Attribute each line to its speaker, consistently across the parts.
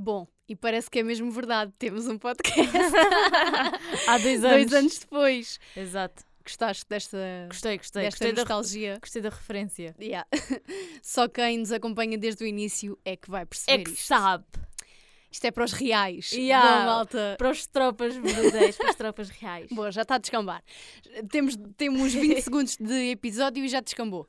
Speaker 1: Bom, e parece que é mesmo verdade, temos um podcast.
Speaker 2: Há dois anos.
Speaker 1: Dois anos depois.
Speaker 2: Exato.
Speaker 1: Gostaste desta,
Speaker 2: Gostei, gostei.
Speaker 1: desta
Speaker 2: Gostei da,
Speaker 1: nostalgia?
Speaker 2: gostei da referência.
Speaker 1: Yeah. Só quem nos acompanha desde o início é que vai perceber
Speaker 2: É que
Speaker 1: isto.
Speaker 2: sabe.
Speaker 1: Isto é para os reais.
Speaker 2: Yeah.
Speaker 1: Bom, malta.
Speaker 2: Para os tropas verdadeiras, para as tropas reais.
Speaker 1: Boa, já está a descambar. Temos, temos 20 segundos de episódio e já descambou.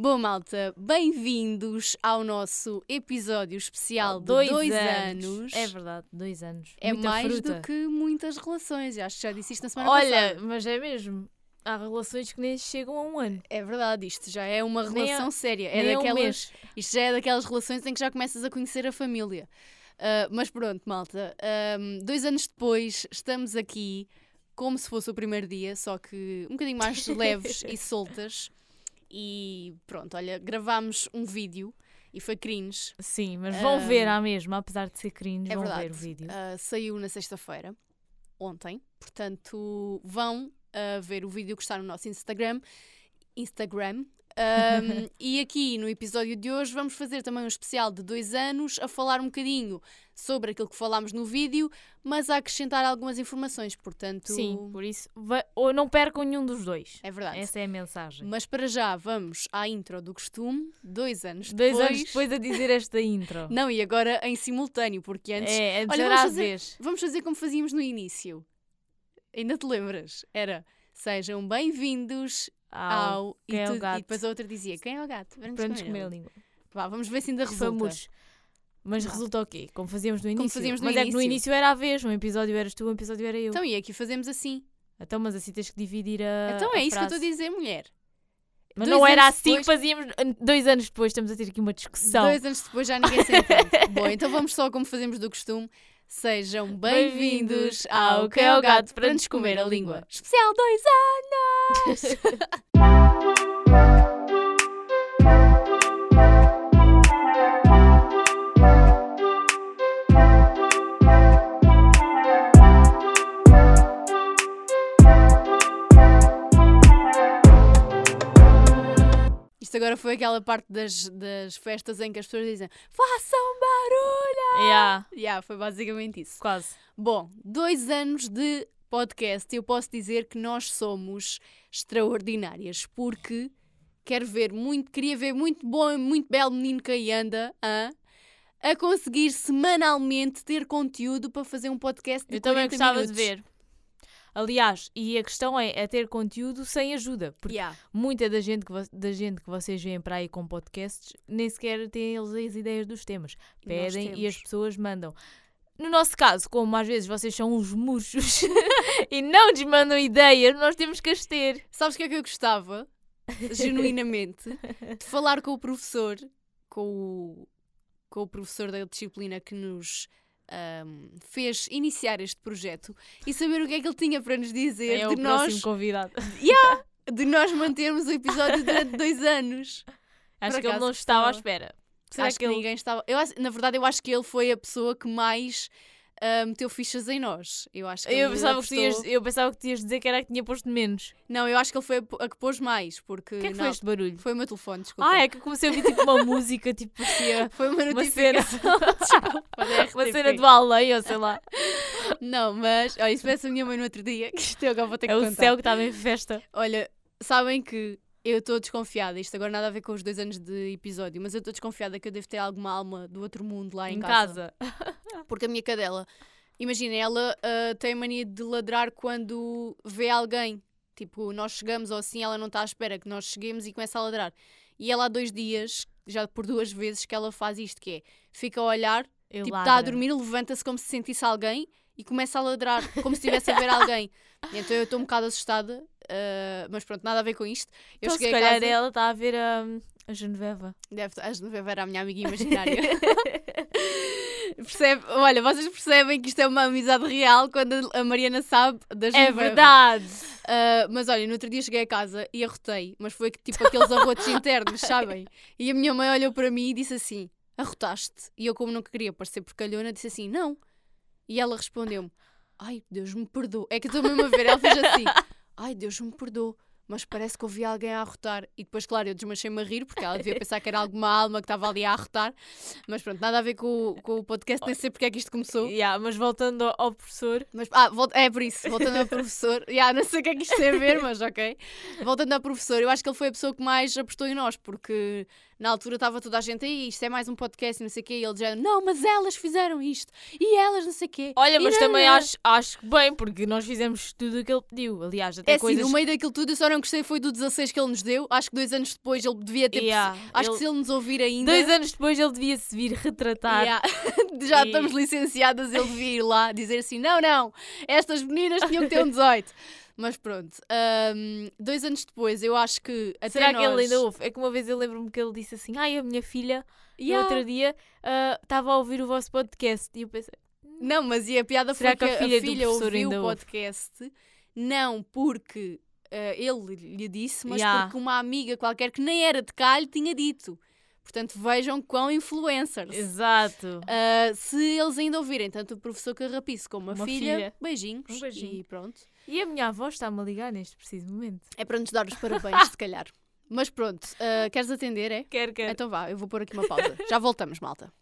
Speaker 1: Bom, malta, bem-vindos ao nosso episódio especial de dois, anos.
Speaker 2: É verdade, dois anos.
Speaker 1: É
Speaker 2: Muita
Speaker 1: mais
Speaker 2: fruta.
Speaker 1: do que muitas relações. Eu acho que já disse isto na semana
Speaker 2: Olha,
Speaker 1: passada.
Speaker 2: mas é mesmo. Há relações que nem chegam a um ano.
Speaker 1: É verdade, isto já é uma relação séria. É
Speaker 2: um
Speaker 1: daquelas,
Speaker 2: mês.
Speaker 1: isto já é daquelas relações em que já começas a conhecer a família. Ah, mas pronto, malta. ahm, dois anos depois, estamos aqui como se fosse o primeiro dia, só que um bocadinho mais leves e soltas. E pronto, olha, gravámos um vídeo e foi cringe.
Speaker 2: Sim, mas vão ver
Speaker 1: Ahm,
Speaker 2: à mesma, apesar de ser cringe,
Speaker 1: É
Speaker 2: vão
Speaker 1: verdade.
Speaker 2: ver o vídeo.
Speaker 1: Ah, saiu na sexta-feira, ontem. Portanto, vão ah, ver o vídeo que está no nosso Instagram. Instagram. Ahm, e aqui no episódio de hoje vamos fazer também um especial de dois anos a falar um bocadinho sobre aquilo que falámos no vídeo, mas a acrescentar algumas informações. Portanto,
Speaker 2: Sim, por isso, ou não percam nenhum dos dois.
Speaker 1: é verdade.
Speaker 2: Essa é a mensagem.
Speaker 1: Mas para já vamos à intro do costume, dois anos
Speaker 2: Dois
Speaker 1: depois.
Speaker 2: anos depois a dizer esta intro.
Speaker 1: Não, e agora em simultâneo, porque antes
Speaker 2: é, antes
Speaker 1: Olha, vamos
Speaker 2: às
Speaker 1: fazer-
Speaker 2: vezes.
Speaker 1: Vamos fazer como fazíamos no início. Ainda te lembras? Era sejam bem-vindos
Speaker 2: Ao
Speaker 1: ao. E,
Speaker 2: quem é o
Speaker 1: tu- e depois a outra dizia quem é o gato? Vamos
Speaker 2: para nos
Speaker 1: comer
Speaker 2: comer a
Speaker 1: ele."
Speaker 2: língua.
Speaker 1: Vá, vamos ver se ainda resulta.
Speaker 2: Mas
Speaker 1: Vá.
Speaker 2: resulta o quê? Como fazíamos no início.
Speaker 1: fazíamos no
Speaker 2: mas é que no
Speaker 1: início.
Speaker 2: início era a vez. Um episódio eras tu, um episódio era eu. Então,
Speaker 1: Então, e aqui fazemos assim.
Speaker 2: mas assim tens que dividir a.
Speaker 1: então é
Speaker 2: a
Speaker 1: isso que eu estou a
Speaker 2: frase.
Speaker 1: dizer, mulher.
Speaker 2: Mas
Speaker 1: Dois
Speaker 2: não era assim
Speaker 1: depois-
Speaker 2: que fazíamos. Dois anos depois estamos a ter aqui uma discussão.
Speaker 1: Dois anos depois já ninguém se entende. Bom, então vamos só como fazemos do costume. Sejam bem-vindos ao Que é o Gato para nos comer a língua. Especial dois anos! agora foi aquela parte das, das festas em que as pessoas dizem façam barulho!
Speaker 2: Yeah,
Speaker 1: Yeah, foi basicamente isso.
Speaker 2: quase.
Speaker 1: Bom, dois anos de podcast, eu posso dizer que nós somos extraordinárias, porque quero ver muito, queria ver muito bom, muito belo menino que aí anda, hã? a conseguir semanalmente ter conteúdo para fazer um podcast de
Speaker 2: Eu também
Speaker 1: 40
Speaker 2: gostava
Speaker 1: minutos.
Speaker 2: de ver. Aliás, e a questão é, é ter conteúdo sem ajuda. Porque
Speaker 1: Yeah.
Speaker 2: muita da gente, que da gente que vocês veem para aí com podcasts nem sequer têm eles as ideias dos temas. Pedem e as pessoas mandam. No nosso caso, como às vezes vocês são uns murchos e não nos mandam ideias, nós temos que as ter.
Speaker 1: Sabes o que é que eu gostava, genuinamente, de falar com o professor, com o, com o professor da disciplina que nos ahm, fez iniciar este projeto e saber o que é que ele tinha para nos dizer
Speaker 2: É
Speaker 1: de,
Speaker 2: o
Speaker 1: nós,
Speaker 2: próximo convidado.
Speaker 1: de nós mantermos o episódio durante dois anos.
Speaker 2: Acho
Speaker 1: Por
Speaker 2: que ele não estava à espera. Será
Speaker 1: acho
Speaker 2: que
Speaker 1: que,
Speaker 2: ele...
Speaker 1: ninguém estava. Eu, na verdade, eu acho que ele foi a pessoa que mais ah, meteu fichas em nós. Eu acho que
Speaker 2: Eu pensava, que tu ias,
Speaker 1: apostou-
Speaker 2: eu pensava que tu ias dizer que era a que tinha posto menos.
Speaker 1: Não, eu acho que ele foi a, a que pôs mais, porque.
Speaker 2: O que é que
Speaker 1: não,
Speaker 2: foi este barulho?
Speaker 1: Foi o meu telefone, desculpa.
Speaker 2: Ah, é que eu comecei a ouvir tipo uma música, tipo parecia
Speaker 1: Foi uma
Speaker 2: uma cena,
Speaker 1: notificação. Desculpa,
Speaker 2: uma cena do além, ou sei lá.
Speaker 1: Não, mas olha, isso parece a minha mãe no outro dia, que isto eu agora vou ter que
Speaker 2: É o
Speaker 1: contar.
Speaker 2: céu que estava em festa.
Speaker 1: Olha, sabem que eu estou desconfiada, isto agora nada a ver com os dois anos de episódio, mas eu estou desconfiada que eu devo ter alguma alma do outro mundo lá em,
Speaker 2: em
Speaker 1: casa.
Speaker 2: casa.
Speaker 1: Porque a minha cadela, imagina, ela ah, tem mania de ladrar quando vê alguém. Tipo, nós chegamos ou assim, ela não está à espera que nós cheguemos e começa a ladrar. E ela há dois dias, já por duas vezes, que ela faz isto, que é, fica a olhar
Speaker 2: Eu
Speaker 1: Tipo, está a dormir, levanta-se como se sentisse alguém e começa a ladrar, como se estivesse a ver alguém. Então eu estou um bocado assustada, ah, mas pronto, nada a ver com isto. Eu
Speaker 2: Então, se
Speaker 1: cheguei a
Speaker 2: calhar
Speaker 1: casa,
Speaker 2: ela está a ver a, a Genoveva.
Speaker 1: deve a Genoveva era a minha amiga imaginária. Percebe? Olha, vocês percebem que isto é uma amizade real quando a Mariana sabe da
Speaker 2: É verdade!
Speaker 1: Ah, mas olha, no outro dia cheguei a casa e arrotei, mas foi tipo aqueles arrotos internos, sabem? E a minha mãe olhou para mim e disse assim: Arrotaste? E eu, como não queria parecer porcalhona, disse assim: Não. E ela respondeu-me: Ai, Deus me perdoe. É que estou mesmo a ver, ela fez assim: Ai, Deus me perdoe. Mas parece que ouvi alguém a arrotar. E depois, claro, eu desmanchei-me a rir, porque ela devia pensar que era alguma alma que estava ali a arrotar. Mas pronto, nada a ver com, o- com o podcast, nem sei porque é que isto começou.
Speaker 2: Yeah, mas voltando ao, professor,
Speaker 1: Mas, ah, é por isso, voltando ao professor. Yeah, não sei o que é que isto tem a ver, mas ok. Voltando ao professor, eu acho que ele foi a pessoa que mais apostou em nós, porque na altura estava toda a gente aí, isto é mais um podcast, não sei o quê, e ele dizia, não, mas elas fizeram isto, e elas não sei o quê.
Speaker 2: olha, mas também acho, acho que bem, porque nós fizemos tudo o que ele pediu. Aliás, até
Speaker 1: É assim,
Speaker 2: coisas.
Speaker 1: no meio daquilo tudo, eu só não gostei foi do 16 que ele nos deu. Acho que dois anos depois ele devia ter.
Speaker 2: Yeah,
Speaker 1: Acho
Speaker 2: ele-
Speaker 1: que se ele nos ouvir ainda.
Speaker 2: Dois anos depois ele devia se vir retratar.
Speaker 1: Yeah. Já
Speaker 2: E-
Speaker 1: estamos licenciadas, ele devia ir lá dizer assim: não, não, estas meninas tinham que ter um 18. Mas pronto, ahm, dois anos depois, eu acho que. Até
Speaker 2: Será que
Speaker 1: nós...
Speaker 2: ele ainda ouve? É que uma vez eu lembro-me que ele disse assim: Ai, a minha filha,
Speaker 1: Yeah.
Speaker 2: no outro dia, ah, estava a ouvir o vosso podcast. E eu pensei:
Speaker 1: Não, mas e a piada
Speaker 2: Será
Speaker 1: foi
Speaker 2: que
Speaker 1: que
Speaker 2: a
Speaker 1: a
Speaker 2: filha
Speaker 1: filha,
Speaker 2: do professor
Speaker 1: ouviu o
Speaker 2: ouve?
Speaker 1: podcast, não porque ah, ele lhe disse, mas
Speaker 2: Yeah.
Speaker 1: porque uma amiga qualquer que nem era de cá lhe tinha dito. Portanto, vejam quão influencers.
Speaker 2: Exato.
Speaker 1: Ah, se eles ainda ouvirem tanto o professor Carrapice como a
Speaker 2: Uma
Speaker 1: filha,
Speaker 2: filha.
Speaker 1: beijinhos
Speaker 2: Um beijinho.
Speaker 1: e pronto.
Speaker 2: E a minha avó está-me a ligar neste preciso momento.
Speaker 1: É para nos dar os parabéns, se calhar. Mas pronto, ah, queres atender, é?
Speaker 2: Quer, quer.
Speaker 1: Então vá, eu vou pôr aqui uma pausa. Já voltamos, malta.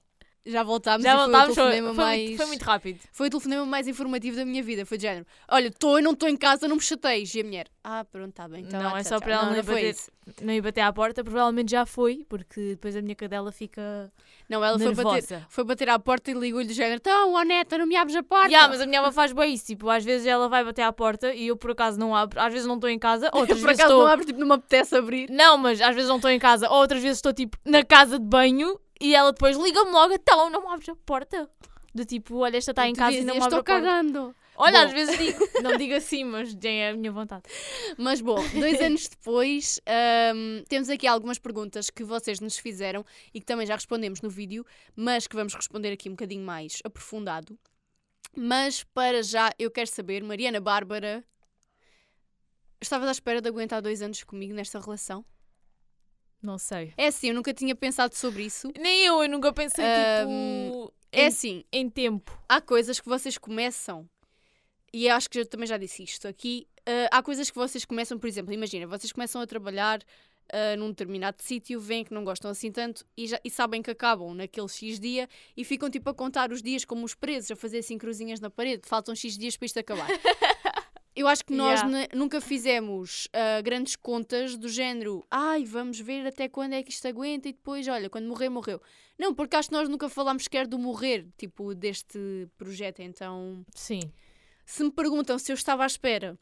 Speaker 1: Já voltámos
Speaker 2: Já voltámos,
Speaker 1: foi
Speaker 2: foi,
Speaker 1: mais...
Speaker 2: muito, foi muito rápido.
Speaker 1: Foi o telefonema mais informativo da minha vida. Foi de género. Olha, estou e não estou em casa, não me chateis. E a mulher, ah, pronto, está bem. Então,
Speaker 2: não, é
Speaker 1: tchau,
Speaker 2: só
Speaker 1: tchau.
Speaker 2: para ela
Speaker 1: não,
Speaker 2: não,
Speaker 1: não
Speaker 2: bater, não ir bater à porta. Provavelmente já foi, porque depois a minha cadela fica
Speaker 1: Não, ela foi bater, foi bater à porta e ligou-lhe de género. Então, ó neta, não me abres a porta.
Speaker 2: Ya, mas a minha avó faz bem isso. Tipo, às vezes ela vai bater à porta e eu por acaso não abro. Às vezes não estou em casa, outras
Speaker 1: Por
Speaker 2: vezes
Speaker 1: acaso
Speaker 2: estou.
Speaker 1: não abres, tipo, não me apetece abrir.
Speaker 2: Não, mas às vezes não estou em casa, ou outras vezes estou tipo na casa de banho e ela depois liga-me logo, então não abres a porta. Do tipo, olha, esta está em casa e não abre
Speaker 1: estou
Speaker 2: a porta.
Speaker 1: cagando.
Speaker 2: Olha,
Speaker 1: Bom.
Speaker 2: às vezes digo, não digo assim, mas é a minha vontade.
Speaker 1: Mas bom, dois anos depois, hum, temos aqui algumas perguntas que vocês nos fizeram e que também já respondemos no vídeo, mas que vamos responder aqui um bocadinho mais aprofundado. Mas para já eu quero saber, Mariana Bárbara, estavas à espera de aguentar dois anos comigo nesta relação?
Speaker 2: Não sei.
Speaker 1: É assim, eu nunca tinha pensado sobre isso.
Speaker 2: Nem eu, eu nunca pensei
Speaker 1: Ahm,
Speaker 2: tipo
Speaker 1: É
Speaker 2: em,
Speaker 1: assim,
Speaker 2: em tempo.
Speaker 1: há coisas que vocês começam, e acho que eu também já disse isto aqui. ah, há coisas que vocês começam, por exemplo, imagina, vocês começam a trabalhar ah, num determinado sítio, veem que não gostam assim tanto e, já, e sabem que acabam naquele X dia e ficam tipo a contar os dias como os presos, a fazer assim cruzinhas na parede, faltam X dias para isto acabar. Eu acho que nós
Speaker 2: Yeah.
Speaker 1: nunca fizemos ah, grandes contas do género, ai, vamos ver até quando é que isto aguenta e depois, olha, quando morrer, morreu. Não, porque acho que nós nunca falámos sequer do morrer, tipo, deste projeto. Então,
Speaker 2: Sim.
Speaker 1: se me perguntam se eu estava à espera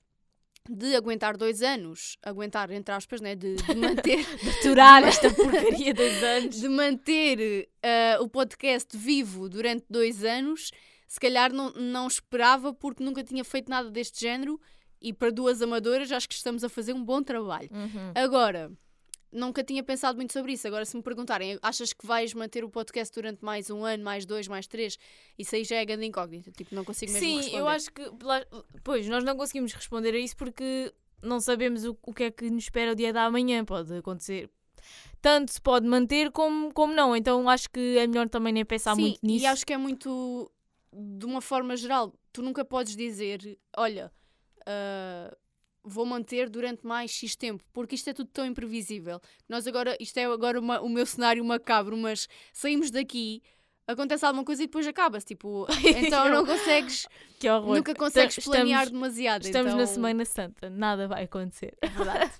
Speaker 1: de aguentar dois anos, aguentar, entre aspas, né, de, de manter,
Speaker 2: Aturar esta porcaria dos anos.
Speaker 1: de manter ah, o podcast vivo durante dois anos, se calhar não, não esperava porque nunca tinha feito nada deste género e para duas amadoras acho que estamos a fazer um bom trabalho.
Speaker 2: Uhum.
Speaker 1: Agora, nunca tinha pensado muito sobre isso. Agora, se me perguntarem, achas que vais manter o podcast durante mais um ano, mais dois, mais três? Isso aí já é grande incógnita. Tipo, não consigo mesmo
Speaker 2: Sim,
Speaker 1: responder.
Speaker 2: eu acho que. Pois, nós não conseguimos responder a isso porque não sabemos o, o que é que nos espera o dia da manhã. Pode acontecer. Tanto se pode manter como, como não. Então acho que é melhor também nem pensar
Speaker 1: Sim,
Speaker 2: muito nisso.
Speaker 1: e acho que é muito, de uma forma geral, tu nunca podes dizer, olha, ah, vou manter durante mais X tempo, porque isto é tudo tão imprevisível. Nós agora, isto é agora uma- o meu cenário macabro, mas saímos daqui, acontece alguma coisa e depois acaba-se, tipo, então não consegues,
Speaker 2: Que horror.
Speaker 1: nunca consegues
Speaker 2: Estamos-
Speaker 1: planear demasiado.
Speaker 2: Estamos na
Speaker 1: então-
Speaker 2: Semana Santa, nada vai acontecer.
Speaker 1: É verdade.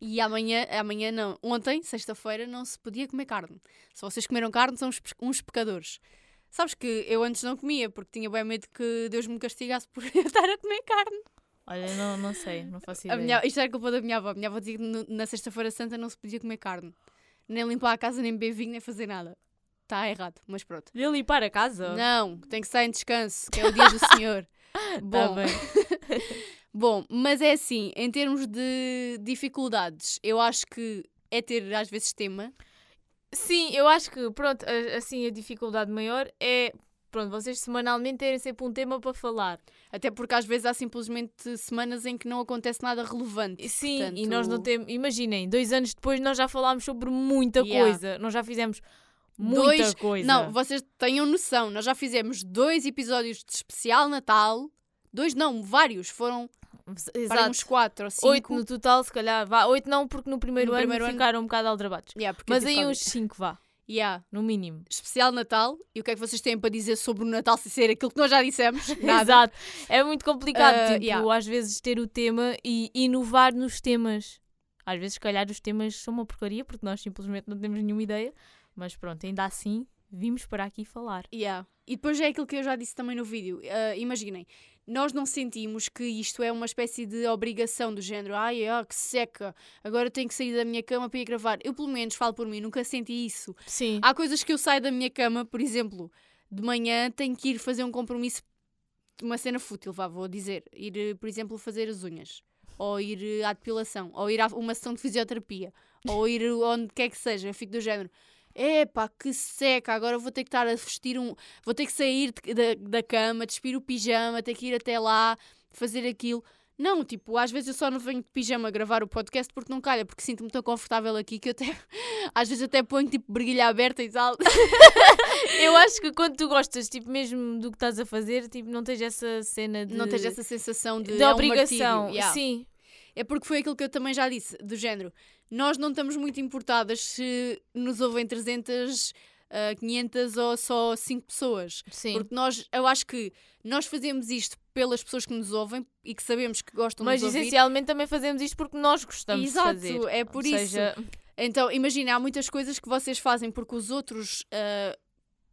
Speaker 1: E amanhã, amanhã não, ontem, sexta-feira, não se podia comer carne. Se vocês comeram carne, são uns pecadores. Sabes que eu antes não comia, porque tinha bem medo que Deus me castigasse por eu estar a comer carne.
Speaker 2: Olha, não, não sei, não faço
Speaker 1: A
Speaker 2: ideia.
Speaker 1: minha, isto era culpa da minha avó. A minha avó dizia que na sexta-feira santa não se podia comer carne. Nem limpar a casa, nem beber vinho, nem fazer nada. Está errado, mas pronto.
Speaker 2: De limpar a casa?
Speaker 1: Não, tem que estar em descanso, que é o dia do Senhor.
Speaker 2: Tá
Speaker 1: Bom,
Speaker 2: bem.
Speaker 1: Bom, mas é assim, em termos de dificuldades, eu acho que é ter às vezes tema.
Speaker 2: Sim, eu acho que, pronto, assim a dificuldade maior é, pronto, vocês semanalmente terem sempre um tema para falar.
Speaker 1: Até porque às vezes há simplesmente semanas em que não acontece nada relevante.
Speaker 2: Sim,
Speaker 1: Portanto,
Speaker 2: e nós não temos, imaginem, dois anos depois nós já falámos sobre muita
Speaker 1: Yeah.
Speaker 2: coisa, nós já fizemos muita
Speaker 1: Dois-
Speaker 2: coisa.
Speaker 1: Não, vocês tenham noção, nós já fizemos dois episódios de especial Natal. Dois não, vários. Foram
Speaker 2: Exato.
Speaker 1: uns 4 ou 5.
Speaker 2: Oito no total, se calhar. Vá, oito não, porque no primeiro
Speaker 1: No
Speaker 2: ano
Speaker 1: primeiro ano-
Speaker 2: ficaram um bocado aldrabados.
Speaker 1: Yeah,
Speaker 2: Mas aí uns cinco, vá.
Speaker 1: Yeah.
Speaker 2: No mínimo.
Speaker 1: Especial Natal. E o que é que vocês têm para dizer sobre o Natal sem ser aquilo que nós já dissemos?
Speaker 2: Exato. É muito complicado,
Speaker 1: Ah,
Speaker 2: tipo,
Speaker 1: yeah.
Speaker 2: às vezes ter o tema e inovar nos temas. Às vezes, se calhar, os temas são uma porcaria, porque nós simplesmente não temos nenhuma ideia. Mas pronto, ainda assim, vimos para aqui falar.
Speaker 1: Yeah. E depois é aquilo que eu já disse também no vídeo. Ah, imaginem, nós não sentimos que isto é uma espécie de obrigação do género. Ai, ah, que seca, agora tenho que sair da minha cama para ir gravar. Eu, pelo menos, falo por mim, nunca senti isso.
Speaker 2: Sim.
Speaker 1: Há coisas que eu saio da minha cama, por exemplo, de manhã tenho que ir fazer um compromisso, uma cena fútil, vá, vou dizer. Ir, por exemplo, fazer as unhas. Ou ir à depilação. Ou ir a uma sessão de fisioterapia. ou ir onde quer que seja. Eu fico do género. Epá, que seca, agora vou ter que estar a vestir um. Vou ter que sair de- da, da cama, despir o pijama, ter que ir até lá, fazer aquilo. Não, tipo, às vezes eu só não venho de pijama gravar o podcast porque não calha, porque sinto-me tão confortável aqui que eu até. Às vezes até ponho tipo briguilha aberta e tal.
Speaker 2: Eu acho que quando tu gostas, tipo, mesmo do que estás a fazer, tipo, não tens essa cena de...
Speaker 1: Não tens essa sensação de.
Speaker 2: de
Speaker 1: é um
Speaker 2: obrigação.
Speaker 1: martírio. Yeah.
Speaker 2: Sim.
Speaker 1: É porque foi aquilo que eu também já disse, do género. Nós não estamos muito importadas se nos ouvem 300, ah, 500 ou só 5 pessoas.
Speaker 2: Sim.
Speaker 1: Porque nós, eu acho que nós fazemos isto pelas pessoas que nos ouvem e que sabemos que gostam
Speaker 2: Mas
Speaker 1: de ouvir.
Speaker 2: essencialmente também fazemos isto porque nós gostamos
Speaker 1: Exato,
Speaker 2: de fazer.
Speaker 1: é por
Speaker 2: Ou
Speaker 1: isso.
Speaker 2: seja,
Speaker 1: Então, imagina, há muitas coisas que vocês fazem porque os outros ah,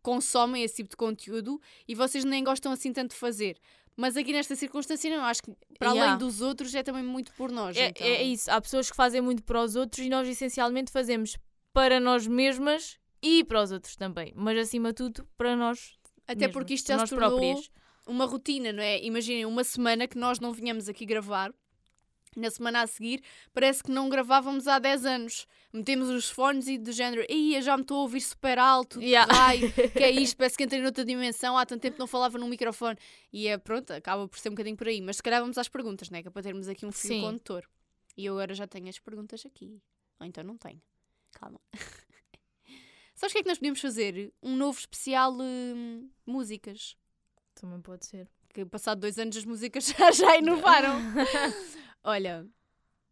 Speaker 1: consomem esse tipo de conteúdo e vocês nem gostam assim tanto de fazer. Mas aqui nesta circunstância não, acho que para
Speaker 2: Yeah.
Speaker 1: além dos outros é também muito por nós.
Speaker 2: é,
Speaker 1: então.
Speaker 2: é isso. Há pessoas que fazem muito para os outros e nós essencialmente fazemos para nós mesmas e para os outros também. Mas acima de tudo, para nós.
Speaker 1: Até
Speaker 2: mesmas,
Speaker 1: porque isto já se tornou
Speaker 2: próprias.
Speaker 1: uma rotina, não é? Imaginem, uma semana que nós não vinhamos aqui gravar, na semana a seguir, parece que não gravávamos há 10 anos. Metemos os fones e do género, ia já me estou a ouvir super alto,
Speaker 2: Yeah.
Speaker 1: raio, que é isto, parece que entrei noutra dimensão, há tanto tempo não falava num microfone. E é pronto, acaba por ser um bocadinho por aí. Mas se calhar vamos às perguntas, não é? Que é para termos aqui um fio
Speaker 2: Sim.
Speaker 1: condutor. E eu agora já tenho as perguntas aqui. Ou então não tenho. Calma. Sabes o que é que nós podíamos fazer? Um novo especial hum, músicas
Speaker 2: Também pode ser.
Speaker 1: que passado dois anos as músicas já, já inovaram. Olha,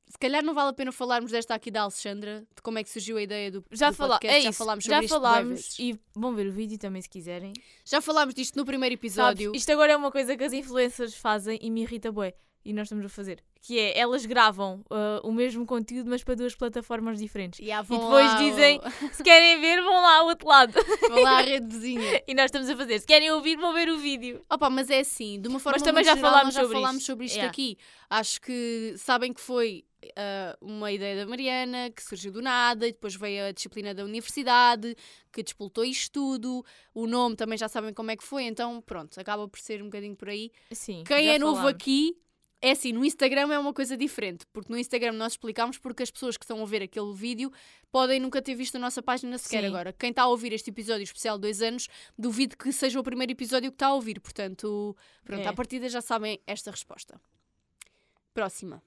Speaker 1: se calhar não vale a pena falarmos desta aqui da Alexandra, de como é que surgiu a ideia do,
Speaker 2: Já,
Speaker 1: do
Speaker 2: fala
Speaker 1: podcast.
Speaker 2: é
Speaker 1: já
Speaker 2: isso,
Speaker 1: falámos sobre
Speaker 2: já
Speaker 1: isto
Speaker 2: falámos e vão ver o vídeo também se quiserem.
Speaker 1: Já falámos disto no primeiro
Speaker 2: Sabes,
Speaker 1: episódio.
Speaker 2: isto agora é uma coisa que as influencers fazem e me irrita bué. E nós estamos a fazer. Que é, elas gravam ah, o mesmo conteúdo, mas para duas plataformas diferentes.
Speaker 1: E, ah,
Speaker 2: E depois dizem,
Speaker 1: ao-
Speaker 2: se querem ver, vão lá ao outro lado.
Speaker 1: vão lá à rede vizinha.
Speaker 2: E nós estamos a fazer. Se querem ouvir, vão ver o vídeo.
Speaker 1: Opa, mas é assim, de uma forma
Speaker 2: Mas também já
Speaker 1: geral,
Speaker 2: falámos
Speaker 1: nós já
Speaker 2: sobre
Speaker 1: falámos
Speaker 2: isto.
Speaker 1: sobre isto
Speaker 2: Yeah.
Speaker 1: aqui. Acho que sabem que foi ah, uma ideia da Mariana, que surgiu do nada, e depois veio a disciplina da universidade, que despoltou isto tudo. O nome também já sabem como é que foi, então pronto, acaba por ser um bocadinho por aí.
Speaker 2: Sim.
Speaker 1: Quem é novo
Speaker 2: falámos.
Speaker 1: aqui, é assim, no Instagram é uma coisa diferente, porque no Instagram nós explicamos porque as pessoas que estão a ver aquele vídeo podem nunca ter visto a nossa página sequer
Speaker 2: Sim.
Speaker 1: agora. Quem está a ouvir este episódio especial de dois anos, duvido que seja o primeiro episódio que está a ouvir, portanto, pronto,
Speaker 2: É.
Speaker 1: à partida já sabem esta resposta. Próxima.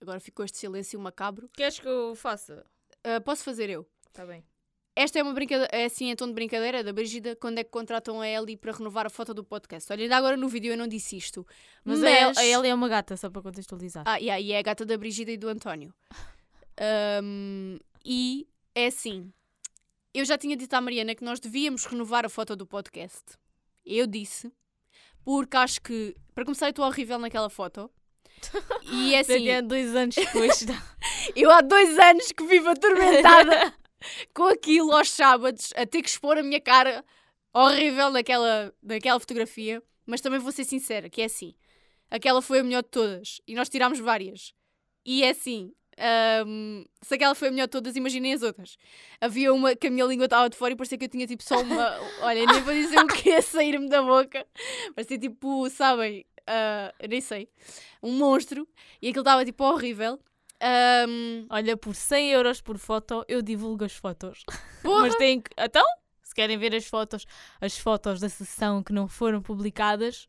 Speaker 1: Agora ficou este silêncio macabro.
Speaker 2: Queres que eu faça?
Speaker 1: Ah, posso fazer eu?
Speaker 2: Está bem.
Speaker 1: Esta é uma brincadeira, é assim em tom de brincadeira da Brígida, quando é que contratam a Ellie para renovar a foto do podcast. Olha, ainda agora no vídeo eu não disse isto.
Speaker 2: Mas, A, El- a Ellie é uma gata, só para contextualizar.
Speaker 1: Ah, yeah, e é a gata da Brígida e do António. Ahm, e é assim, eu já tinha dito à Mariana que nós devíamos renovar a foto do podcast. Eu disse, porque acho que, para começar, eu estou horrível naquela foto. E é assim,
Speaker 2: dois anos depois.
Speaker 1: eu há dois anos que vivo atormentada com aquilo aos sábados, a ter que expor a minha cara horrível naquela, naquela fotografia. Mas também vou ser sincera, que é assim. Aquela foi a melhor de todas. E nós tirámos várias. E é assim. ahm, se aquela foi a melhor de todas, imaginem as outras. Havia uma que a minha língua estava de fora e parecia que eu tinha tipo só uma. Olha, nem vou dizer o que é sair-me da boca. Parecia tipo, sabem? eu nem sei. Um monstro. E aquilo estava tipo horrível. Ahm,
Speaker 2: Olha, por 100 euros por foto, eu divulgo as fotos.
Speaker 1: porra!
Speaker 2: Mas têm que. Então, se querem ver as fotos, as fotos da sessão que não foram publicadas,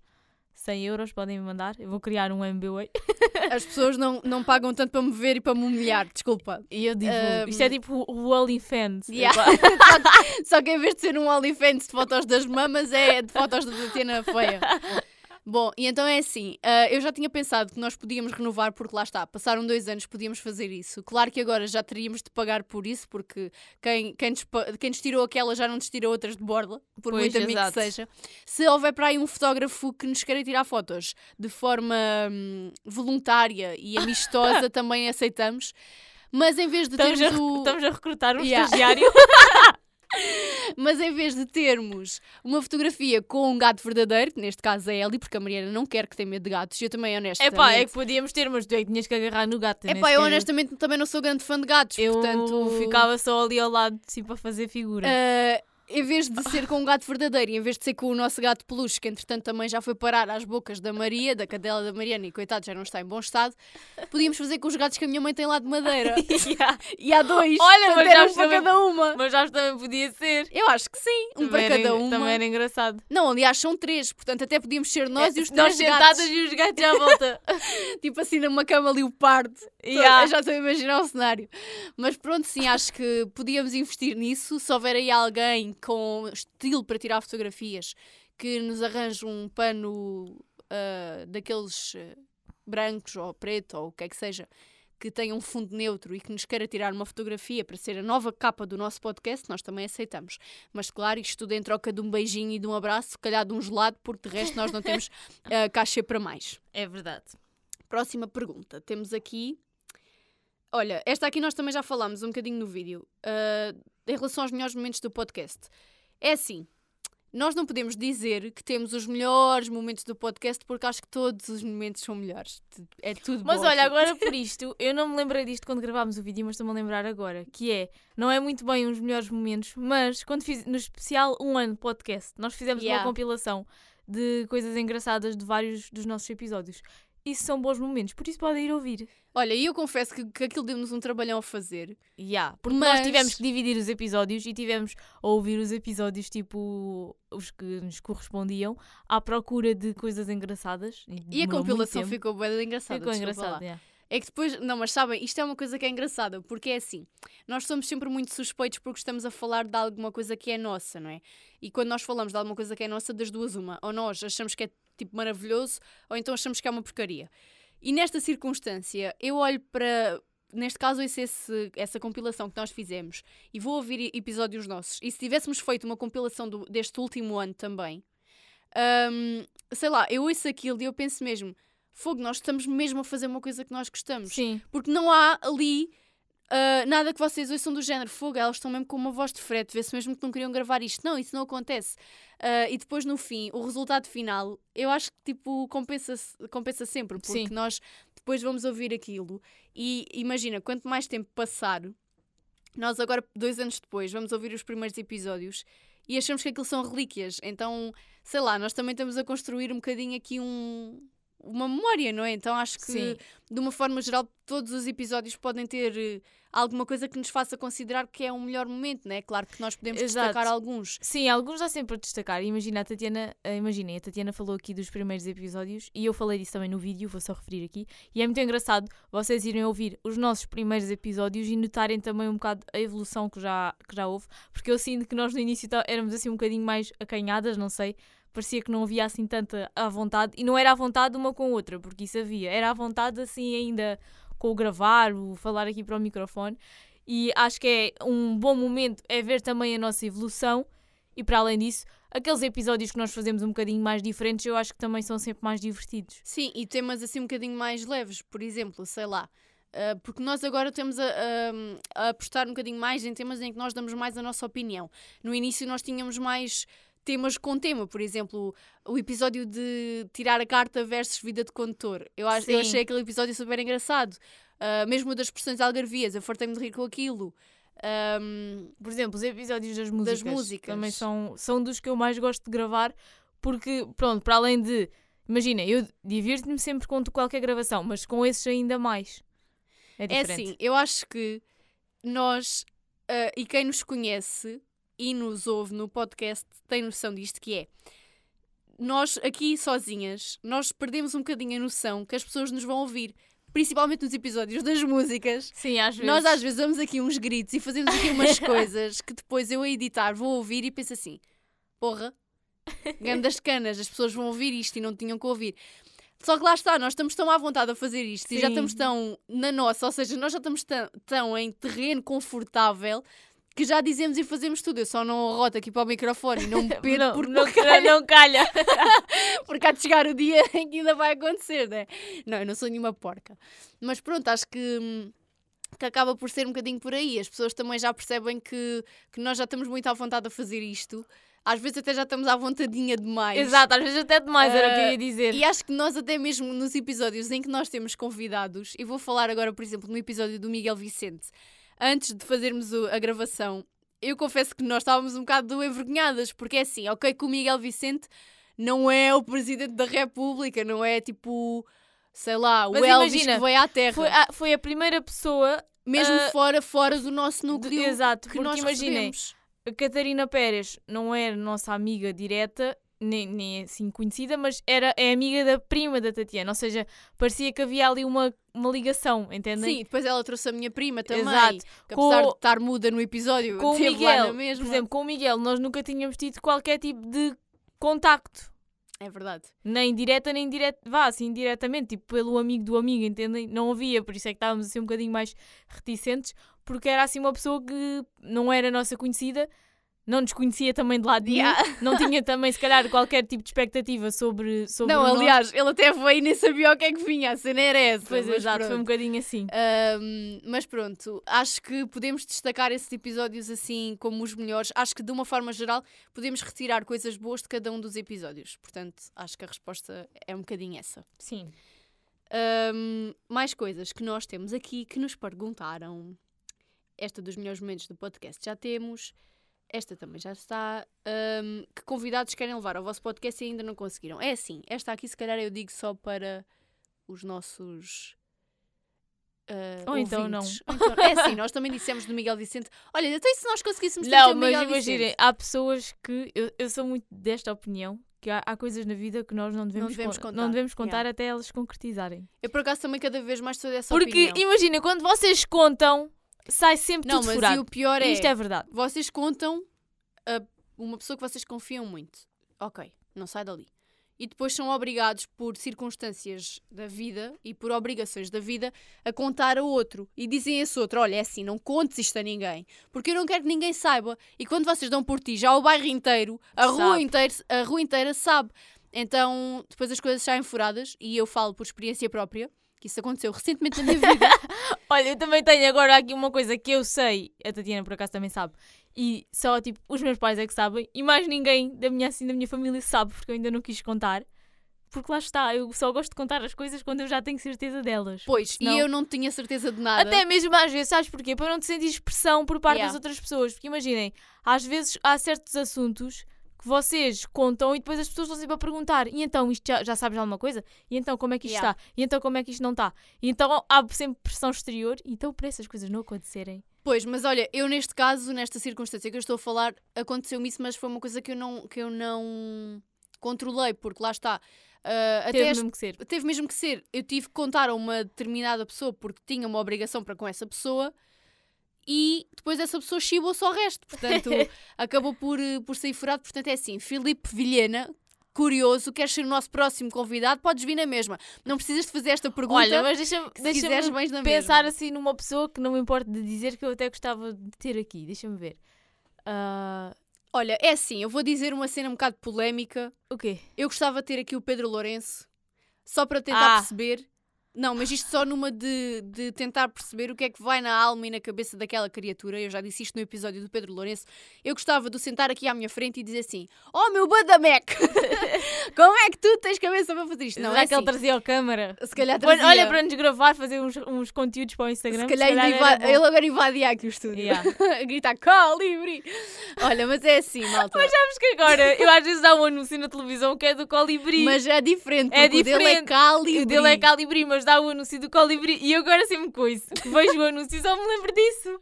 Speaker 2: 100 euros podem me mandar. Eu vou criar um MBA
Speaker 1: As pessoas não, não pagam tanto para me ver e para me humilhar, desculpa.
Speaker 2: e eu divulgo.
Speaker 1: Um,
Speaker 2: Isto é tipo o OnlyFans.
Speaker 1: Yeah. Só que em vez de ser um OnlyFans de fotos das mamas, é de fotos da Tatiana feia. Bom, e então é assim, ah, eu já tinha pensado que nós podíamos renovar, porque lá está, passaram dois anos, podíamos fazer isso. Claro que agora já teríamos de pagar por isso, porque quem, quem, nos, quem nos tirou aquela já não nos tira outras de borla, por
Speaker 2: Pois,
Speaker 1: muito amigo
Speaker 2: exato.
Speaker 1: que seja. Se houver para aí um fotógrafo que nos queira tirar fotos de forma hum, voluntária e amistosa, também aceitamos. Mas em vez de
Speaker 2: Estamos a,
Speaker 1: termos
Speaker 2: rec-
Speaker 1: o...
Speaker 2: estamos a recrutar um
Speaker 1: Yeah.
Speaker 2: estagiário.
Speaker 1: Mas em vez de termos uma fotografia com um gato verdadeiro, que neste caso é Ellie, porque a Mariana não quer que tenha medo de gatos, e eu também honestamente...
Speaker 2: É pá, é que podíamos ter, mas tu é que tinhas que agarrar no gato.
Speaker 1: É pá, eu honestamente também não sou grande fã de gatos,
Speaker 2: Eu
Speaker 1: portanto...
Speaker 2: ficava só ali ao lado, assim, para fazer figura.
Speaker 1: ah, em vez de ser com um gato verdadeiro e em vez de ser com o nosso gato peluche, que entretanto também já foi parar às bocas da Maria, da cadela da Mariana, e coitado já não está em bom estado, podíamos fazer com os gatos que a minha mãe tem lá de madeira.
Speaker 2: Yeah.
Speaker 1: e há dois,
Speaker 2: Olha, mas já
Speaker 1: um para cada uma.
Speaker 2: Mas já também podia ser.
Speaker 1: Eu acho que sim, um
Speaker 2: Também
Speaker 1: para
Speaker 2: era-
Speaker 1: cada uma.
Speaker 2: Também era engraçado.
Speaker 1: Não, aliás, são três, portanto até podíamos ser nós
Speaker 2: É,
Speaker 1: e os
Speaker 2: nós
Speaker 1: três
Speaker 2: sentadas
Speaker 1: gatos.
Speaker 2: e os gatos à volta.
Speaker 1: tipo assim numa cama leopardo.
Speaker 2: Yeah.
Speaker 1: Eu já estou a imaginar o cenário. Mas pronto, sim, acho que podíamos investir nisso. Se houver aí alguém com estilo para tirar fotografias que nos arranje um pano ah, daqueles ah, brancos ou preto ou o que é que seja, que tenha um fundo neutro e que nos queira tirar uma fotografia para ser a nova capa do nosso podcast, nós também aceitamos. Mas claro, isto tudo em troca de um beijinho e de um abraço, se calhar de um gelado, porque de resto nós não temos ah, cachê para mais.
Speaker 2: É verdade.
Speaker 1: Próxima pergunta. Temos aqui. Olha, esta aqui nós também já falámos um bocadinho no vídeo. ah, em relação aos melhores momentos do podcast. É assim. Nós não podemos dizer que temos os melhores momentos do podcast porque acho que todos os momentos são melhores. É tudo
Speaker 2: Mas
Speaker 1: bom.
Speaker 2: olha, agora por isto, eu não me lembrei disto quando gravámos o vídeo, mas estou-me a lembrar agora, que é, não é muito bem uns melhores momentos, mas quando fiz, no especial um ano podcast, nós fizemos
Speaker 1: Yeah.
Speaker 2: uma compilação de coisas engraçadas de vários dos nossos episódios. Isso são bons momentos, por isso podem ir ouvir.
Speaker 1: Olha, e eu confesso que, que aquilo deu-nos um trabalhão a fazer.
Speaker 2: Yeah, porque
Speaker 1: Mas-
Speaker 2: nós tivemos que dividir os episódios e tivemos a ouvir os episódios tipo os que nos correspondiam à procura de coisas engraçadas.
Speaker 1: E a
Speaker 2: demorou muito
Speaker 1: compilação ficou bem engraçada.
Speaker 2: ficou engraçado. yeah.
Speaker 1: É que depois, não, mas sabem, isto é uma coisa que é engraçada, porque é assim, nós somos sempre muito suspeitos porque estamos a falar de alguma coisa que é nossa, não é? E quando nós falamos de alguma coisa que é nossa, das duas, uma, ou nós achamos que é tipo maravilhoso, ou então achamos que é uma porcaria. E nesta circunstância, eu olho para. Neste caso, esse, essa compilação que nós fizemos e vou ouvir episódios nossos. E se tivéssemos feito uma compilação do- deste último ano também, hum, sei lá, eu ouço aquilo e eu penso mesmo: fogo, nós estamos mesmo a fazer uma coisa que nós gostamos.
Speaker 2: Sim.
Speaker 1: Porque não há ali ah, nada que vocês ouçam do género fogo, elas estão mesmo com uma voz de frete, vê-se mesmo que não queriam gravar isto. Não, isso não acontece. Ah, e depois no fim, o resultado final, eu acho que tipo compensa, compensa sempre, porque
Speaker 2: Sim.
Speaker 1: nós depois vamos ouvir aquilo e imagina, quanto mais tempo passar, nós agora, dois anos depois, vamos ouvir os primeiros episódios e achamos que aquilo são relíquias. Então, sei lá, nós também estamos a construir um bocadinho aqui um, uma memória, não é? Então acho que
Speaker 2: Sim.
Speaker 1: de uma forma geral, todos os episódios podem ter eh, alguma coisa que nos faça considerar que é um melhor momento, não é? Claro que nós podemos
Speaker 2: Exato.
Speaker 1: destacar alguns.
Speaker 2: Sim, alguns dá sempre a destacar. Imagina a Tatiana, eh, imaginem, a Tatiana falou aqui dos primeiros episódios e eu falei disso também no vídeo, vou só referir aqui. E é muito engraçado vocês irem ouvir os nossos primeiros episódios e notarem também um bocado a evolução que já, que já houve, porque eu sinto que nós no início tá- éramos assim um bocadinho mais acanhadas, não sei. Parecia que não havia assim tanta à vontade, e não era à vontade uma com a outra, porque isso havia, era à vontade assim ainda com o gravar, o falar aqui para o microfone. E acho que é um bom momento é ver também a nossa evolução e para além disso, aqueles episódios que nós fazemos um bocadinho mais diferentes, eu acho que também são sempre mais divertidos.
Speaker 1: Sim, e temas assim um bocadinho mais leves, por exemplo, sei lá. ah, porque nós agora temos a, a- a apostar um bocadinho mais em temas em que nós damos mais a nossa opinião. No início nós tínhamos mais temas com tema, por exemplo, o episódio de tirar a carta versus vida de condutor. Eu, acho, eu achei aquele episódio super engraçado. Ah, mesmo das expressões algarvias, eu fartei-me de rir com aquilo. Ahm,
Speaker 2: Por exemplo, os episódios das músicas,
Speaker 1: músicas.
Speaker 2: também são, são dos que eu mais gosto de gravar, porque, pronto, para além de. Imagina, eu divirto-me sempre com qualquer gravação, mas com esses ainda mais. É
Speaker 1: É
Speaker 2: diferente.
Speaker 1: assim, eu acho que nós, ah, e quem nos conhece e nos ouve no podcast, tem noção disto, que é, nós aqui sozinhas, nós perdemos um bocadinho a noção que as pessoas nos vão ouvir, principalmente nos episódios das músicas.
Speaker 2: Sim, às vezes.
Speaker 1: Nós às vezes damos aqui uns gritos e fazemos aqui umas coisas que depois eu a editar vou ouvir e penso assim, porra, Grandes canas, as pessoas vão ouvir isto e não tinham que ouvir. Só que lá está, nós estamos tão à vontade a fazer isto e já
Speaker 2: Sim.
Speaker 1: estamos tão na nossa, ou seja, nós já estamos tão, tão em terreno confortável que já dizemos e fazemos tudo. Eu só não arroto aqui para o microfone e não me pego
Speaker 2: não,
Speaker 1: porque
Speaker 2: não,
Speaker 1: calha,
Speaker 2: não calha.
Speaker 1: porque há de chegar o dia em que ainda vai acontecer, né? Não, eu não sou nenhuma porca. Mas pronto, acho que, que acaba por ser um bocadinho por aí. As pessoas também já percebem que, que nós já estamos muito à vontade a fazer isto. Às vezes até já estamos à vontadinha demais.
Speaker 2: Exato, às vezes até demais era o que eu
Speaker 1: Ah,
Speaker 2: ia dizer.
Speaker 1: E acho que nós, até mesmo nos episódios em que nós temos convidados, e vou falar agora, por exemplo, no episódio do Miguel Vicente, antes de fazermos o- a gravação, eu confesso que nós estávamos um bocado envergonhadas, porque é assim, ok, que o Miguel Vicente não é o presidente da República, não é tipo, sei lá, o
Speaker 2: Mas
Speaker 1: Elvis
Speaker 2: imagina,
Speaker 1: que veio à Terra,
Speaker 2: Foi a, foi a primeira pessoa.
Speaker 1: mesmo
Speaker 2: ah,
Speaker 1: fora, fora do nosso
Speaker 2: de-
Speaker 1: núcleo
Speaker 2: exato,
Speaker 1: que
Speaker 2: porque
Speaker 1: nós
Speaker 2: imaginem,
Speaker 1: recebemos.
Speaker 2: a Catarina Pérez não era nossa amiga direta, nem, nem assim conhecida, mas era, é amiga da prima da Tatiana, ou seja, parecia que havia ali uma, uma ligação, entendem?
Speaker 1: Sim, depois ela trouxe a minha prima também,
Speaker 2: Exato.
Speaker 1: que
Speaker 2: Com-
Speaker 1: apesar de estar muda no episódio,
Speaker 2: Com o Miguel,
Speaker 1: mesma.
Speaker 2: por exemplo, com o Miguel, nós nunca tínhamos tido qualquer tipo de contacto.
Speaker 1: É verdade.
Speaker 2: Nem direta, nem direta, vá, assim, diretamente, tipo, pelo amigo do amigo, entendem? Não havia, por isso é que estávamos assim um bocadinho mais reticentes, porque era assim uma pessoa que não era nossa conhecida, não nos conhecia também de lado nenhum,
Speaker 1: Yeah.
Speaker 2: não tinha também, se calhar, qualquer tipo de expectativa sobre, sobre
Speaker 1: Não, aliás, ele até veio e nem sabia o que é que vinha, a cena era essa.
Speaker 2: Pois exato, foi um bocadinho assim.
Speaker 1: Ahm, mas pronto, acho que podemos destacar esses episódios assim como os melhores. Acho que de uma forma geral podemos retirar coisas boas de cada um dos episódios. Portanto, acho que a resposta é um bocadinho essa.
Speaker 2: Sim.
Speaker 1: Ahm, mais coisas que nós temos aqui que nos perguntaram. Esta dos melhores momentos do podcast já temos. Esta também já está. Ahm, que convidados querem levar ao vosso podcast e ainda não conseguiram? É assim, esta aqui se calhar eu digo só para os nossos. ah,
Speaker 2: Ou então não.
Speaker 1: ouvintes. Ou então- é assim, nós também dissemos do Miguel Vicente. Olha, até se nós conseguíssemos
Speaker 2: Não, mas imaginem, há pessoas que. Eu, eu sou muito desta opinião. Que há, há coisas na vida que nós não devemos,
Speaker 1: devemos
Speaker 2: con-
Speaker 1: contar,
Speaker 2: não devemos contar
Speaker 1: yeah.
Speaker 2: até elas concretizarem.
Speaker 1: Eu por acaso também cada vez mais sou dessa
Speaker 2: Porque
Speaker 1: opinião.
Speaker 2: imagina, quando vocês contam, sai sempre
Speaker 1: Não,
Speaker 2: tudo
Speaker 1: mas
Speaker 2: furado.
Speaker 1: e o pior é.
Speaker 2: Isto é verdade.
Speaker 1: Vocês contam a uma pessoa que vocês confiam muito. Ok, não sai dali. E depois são obrigados por circunstâncias da vida e por obrigações da vida a contar a outro. E dizem a esse outro: olha, é assim, não contes isto a ninguém. Porque eu não quero que ninguém saiba. E quando vocês dão por ti, já o bairro inteiro, a rua inteira, a rua inteira sabe. Então, depois as coisas saem furadas. E eu falo por experiência própria, que isso aconteceu recentemente na minha vida.
Speaker 2: Olha, eu também tenho agora aqui uma coisa que eu sei, a Tatiana por acaso também sabe, e só tipo, os meus pais é que sabem, e mais ninguém da minha, assim, da minha família sabe, porque eu ainda não quis contar. Porque lá está, eu só gosto de contar as coisas quando eu já tenho certeza delas.
Speaker 1: Pois, e eu não tinha certeza de nada.
Speaker 2: Até mesmo às vezes, sabes porquê? Para não te sentir pressão por parte
Speaker 1: Yeah.
Speaker 2: das outras pessoas. Porque imaginem, às vezes há certos assuntos que vocês contam e depois as pessoas estão sempre a perguntar: e então isto já, já sabes alguma coisa? E então como é que isto
Speaker 1: Yeah.
Speaker 2: está? E então como é que isto não está? E então há sempre pressão exterior, e então para essas coisas não acontecerem.
Speaker 1: Pois, mas olha, eu neste caso, nesta circunstância que eu estou a falar, aconteceu-me isso, mas foi uma coisa que eu não, que eu não controlei, porque lá está. ah, até
Speaker 2: Teve
Speaker 1: este-
Speaker 2: mesmo que ser.
Speaker 1: teve mesmo que ser. Eu tive que contar a uma determinada pessoa porque tinha uma obrigação para com essa pessoa e depois essa pessoa chibou-se ao resto. Portanto, acabou por, eh, por sair furado. Portanto, é assim, Filipe Vilhena. Curioso, queres ser o nosso próximo convidado? Podes vir na mesma. Não precisas de fazer esta pergunta.
Speaker 2: Olha, mas deixa-me deixa
Speaker 1: na
Speaker 2: pensar
Speaker 1: mesma.
Speaker 2: assim numa pessoa que não me importa de dizer que eu até gostava de ter aqui. Deixa-me ver. Ah,
Speaker 1: Olha, é assim, eu vou dizer uma cena um bocado polémica.
Speaker 2: o quê?
Speaker 1: Eu gostava de ter aqui o Pedro Lourenço, só para tentar
Speaker 2: Ah.
Speaker 1: perceber. Não, mas isto só numa de, de tentar perceber o que é que vai na alma e na cabeça daquela criatura. Eu já disse isto no episódio do Pedro Lourenço. Eu gostava de sentar aqui à minha frente e dizer assim: Oh meu Badamec, como é que tu tens cabeça para fazer isto? Não,
Speaker 2: Será
Speaker 1: é
Speaker 2: que ele
Speaker 1: assim.
Speaker 2: trazia a câmara?
Speaker 1: Se calhar trazia.
Speaker 2: Olha, para nos gravar, fazer uns, uns conteúdos para o Instagram.
Speaker 1: Se calhar, ainda
Speaker 2: era
Speaker 1: inva-
Speaker 2: bom.
Speaker 1: ele agora invadia aqui o estúdio.
Speaker 2: Yeah.
Speaker 1: a gritar colibri. Olha, mas é assim, malta. Mas,
Speaker 2: Sabes que agora eu às vezes dá um anúncio na televisão que é do colibri.
Speaker 1: é diferente,
Speaker 2: É
Speaker 1: porque o dele é
Speaker 2: diferente.
Speaker 1: calibri.
Speaker 2: o dele é calibri, mas dá o anúncio do colibri. E eu agora sempre com isso. Vejo o anúncio e só me lembro disso.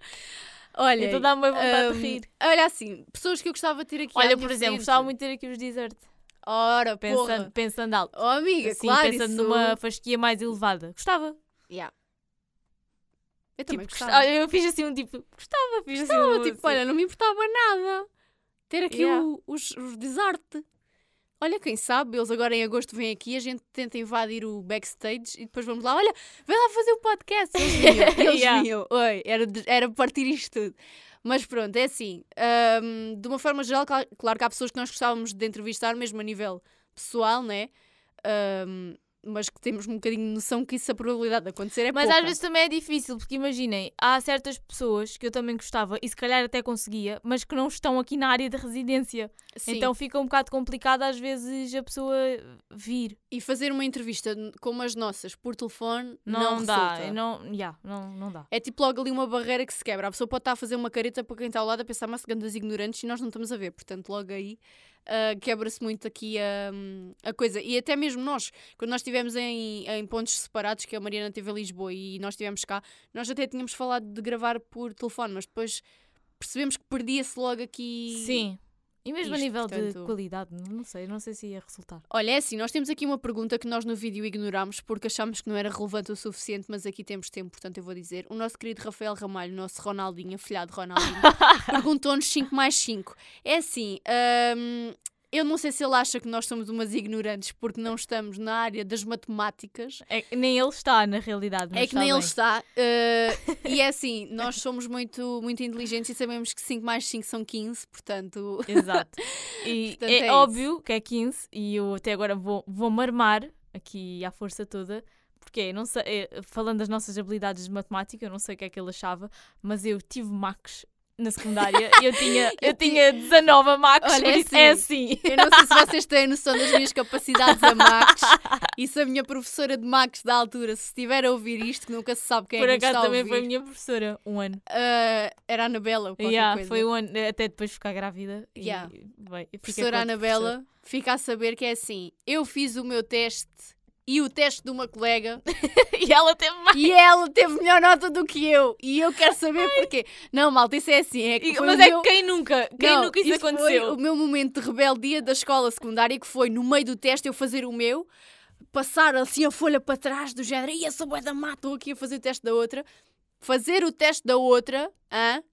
Speaker 1: Olha,
Speaker 2: Então dá-me uma vontade de
Speaker 1: hum,
Speaker 2: rir.
Speaker 1: Olha assim, pessoas que eu gostava de ter aqui
Speaker 2: Olha, por exemplo,
Speaker 1: frente.
Speaker 2: gostava muito de ter aqui os desert.
Speaker 1: Ora,
Speaker 2: Pensando,
Speaker 1: porra.
Speaker 2: pensando alto.
Speaker 1: Oh, amiga,
Speaker 2: Assim,
Speaker 1: claro,
Speaker 2: pensando
Speaker 1: isso...
Speaker 2: numa fasquia mais elevada. Gostava.
Speaker 1: Yeah. Eu também
Speaker 2: Tipo,
Speaker 1: gostava.
Speaker 2: gostava. Eu fiz assim um tipo. Gostava, fiz assim um.
Speaker 1: tipo,
Speaker 2: assim.
Speaker 1: olha, não me importava nada ter aqui
Speaker 2: Yeah.
Speaker 1: o- os, os desarte. Olha, quem sabe, eles agora em agosto vêm aqui, a gente tenta invadir o backstage e depois vamos lá, olha, vem lá fazer o podcast. Eles vinham, eles
Speaker 2: Yeah.
Speaker 1: vinham. Oi, era, era partir isto tudo. Mas pronto, é assim, hum, de uma forma geral, cla- claro que há pessoas que nós gostávamos de entrevistar, mesmo a nível pessoal, né? Hum, mas que temos um bocadinho de noção que isso a probabilidade de acontecer é
Speaker 2: Mas
Speaker 1: pouca.
Speaker 2: às vezes também é difícil, porque imaginem, há certas pessoas que eu também gostava e se calhar até conseguia, mas que não estão aqui na área de residência.
Speaker 1: Sim.
Speaker 2: Então fica um bocado complicado às vezes a pessoa vir.
Speaker 1: E fazer uma entrevista como as nossas por telefone
Speaker 2: Não,
Speaker 1: não,
Speaker 2: dá,
Speaker 1: resulta.
Speaker 2: não, yeah, não, não dá.
Speaker 1: É tipo logo ali uma barreira que se quebra. A pessoa pode estar a fazer uma careta para quem está ao lado a pensar, mas grandes ignorantes e nós não estamos a ver. Portanto, logo aí ah, quebra-se muito aqui a, a coisa. E até mesmo nós, quando nós estivemos em, em pontos separados, que a Mariana esteve em Lisboa e nós estivemos cá, nós até tínhamos falado de gravar por telefone, mas depois percebemos que perdia-se logo aqui.
Speaker 2: Sim. E mesmo a
Speaker 1: isto,
Speaker 2: nível de
Speaker 1: portanto-
Speaker 2: qualidade, não sei, não sei se ia resultar.
Speaker 1: Olha, é assim, nós temos aqui uma pergunta que nós no vídeo ignorámos porque achámos que não era relevante o suficiente, mas aqui temos tempo, portanto eu vou dizer. O nosso querido Rafael Ramalho, nosso Ronaldinho, afilhado Ronaldinho, perguntou-nos 5 mais 5. É assim, hum, eu não sei se ele acha que nós somos umas ignorantes porque não estamos na área das matemáticas.
Speaker 2: É, nem ele está na realidade.
Speaker 1: é que nem
Speaker 2: está
Speaker 1: ele
Speaker 2: bem.
Speaker 1: está. uh, e é assim, nós somos muito, muito inteligentes e sabemos que 5 mais 5 são 15, portanto.
Speaker 2: Exato. E
Speaker 1: Portanto,
Speaker 2: é,
Speaker 1: é
Speaker 2: óbvio que é 15 e eu até agora vou, vou marmar aqui à força toda. Porque não sei, é, falando das nossas habilidades de matemática, eu não sei o que é que ele achava, mas eu tive Max na secundária. Eu tinha, eu
Speaker 1: Eu ti-
Speaker 2: tinha 19 a Max,
Speaker 1: Olha,
Speaker 2: por
Speaker 1: é
Speaker 2: isso é assim.
Speaker 1: Eu não sei se vocês têm noção das minhas capacidades a Max e se a minha professora de Max da altura, se estiver a ouvir isto, que nunca se sabe quem
Speaker 2: Por
Speaker 1: é que
Speaker 2: acaso
Speaker 1: está a
Speaker 2: também
Speaker 1: ouvir,
Speaker 2: foi a minha professora, um ano.
Speaker 1: ah, era a Anabela qualquer
Speaker 2: Yeah,
Speaker 1: coisa.
Speaker 2: foi um ano, até depois ficar grávida. e,
Speaker 1: Yeah.
Speaker 2: bem, eu fiquei
Speaker 1: professora Anabela fica a saber que é assim: eu fiz o meu teste e o teste de uma colega
Speaker 2: e ela teve mais.
Speaker 1: e ela teve melhor nota do que eu. E eu quero saber porquê. Não, malta, isso é assim. É que foi
Speaker 2: mas é
Speaker 1: meu...
Speaker 2: que quem nunca? Quem
Speaker 1: Não,
Speaker 2: nunca isso,
Speaker 1: foi
Speaker 2: aconteceu?
Speaker 1: o meu momento de rebeldia da escola secundária, que foi no meio do teste eu fazer o meu, passar assim a folha para trás do género, e essa bué da mata, estou aqui a fazer o teste da outra, fazer o teste da outra, hã?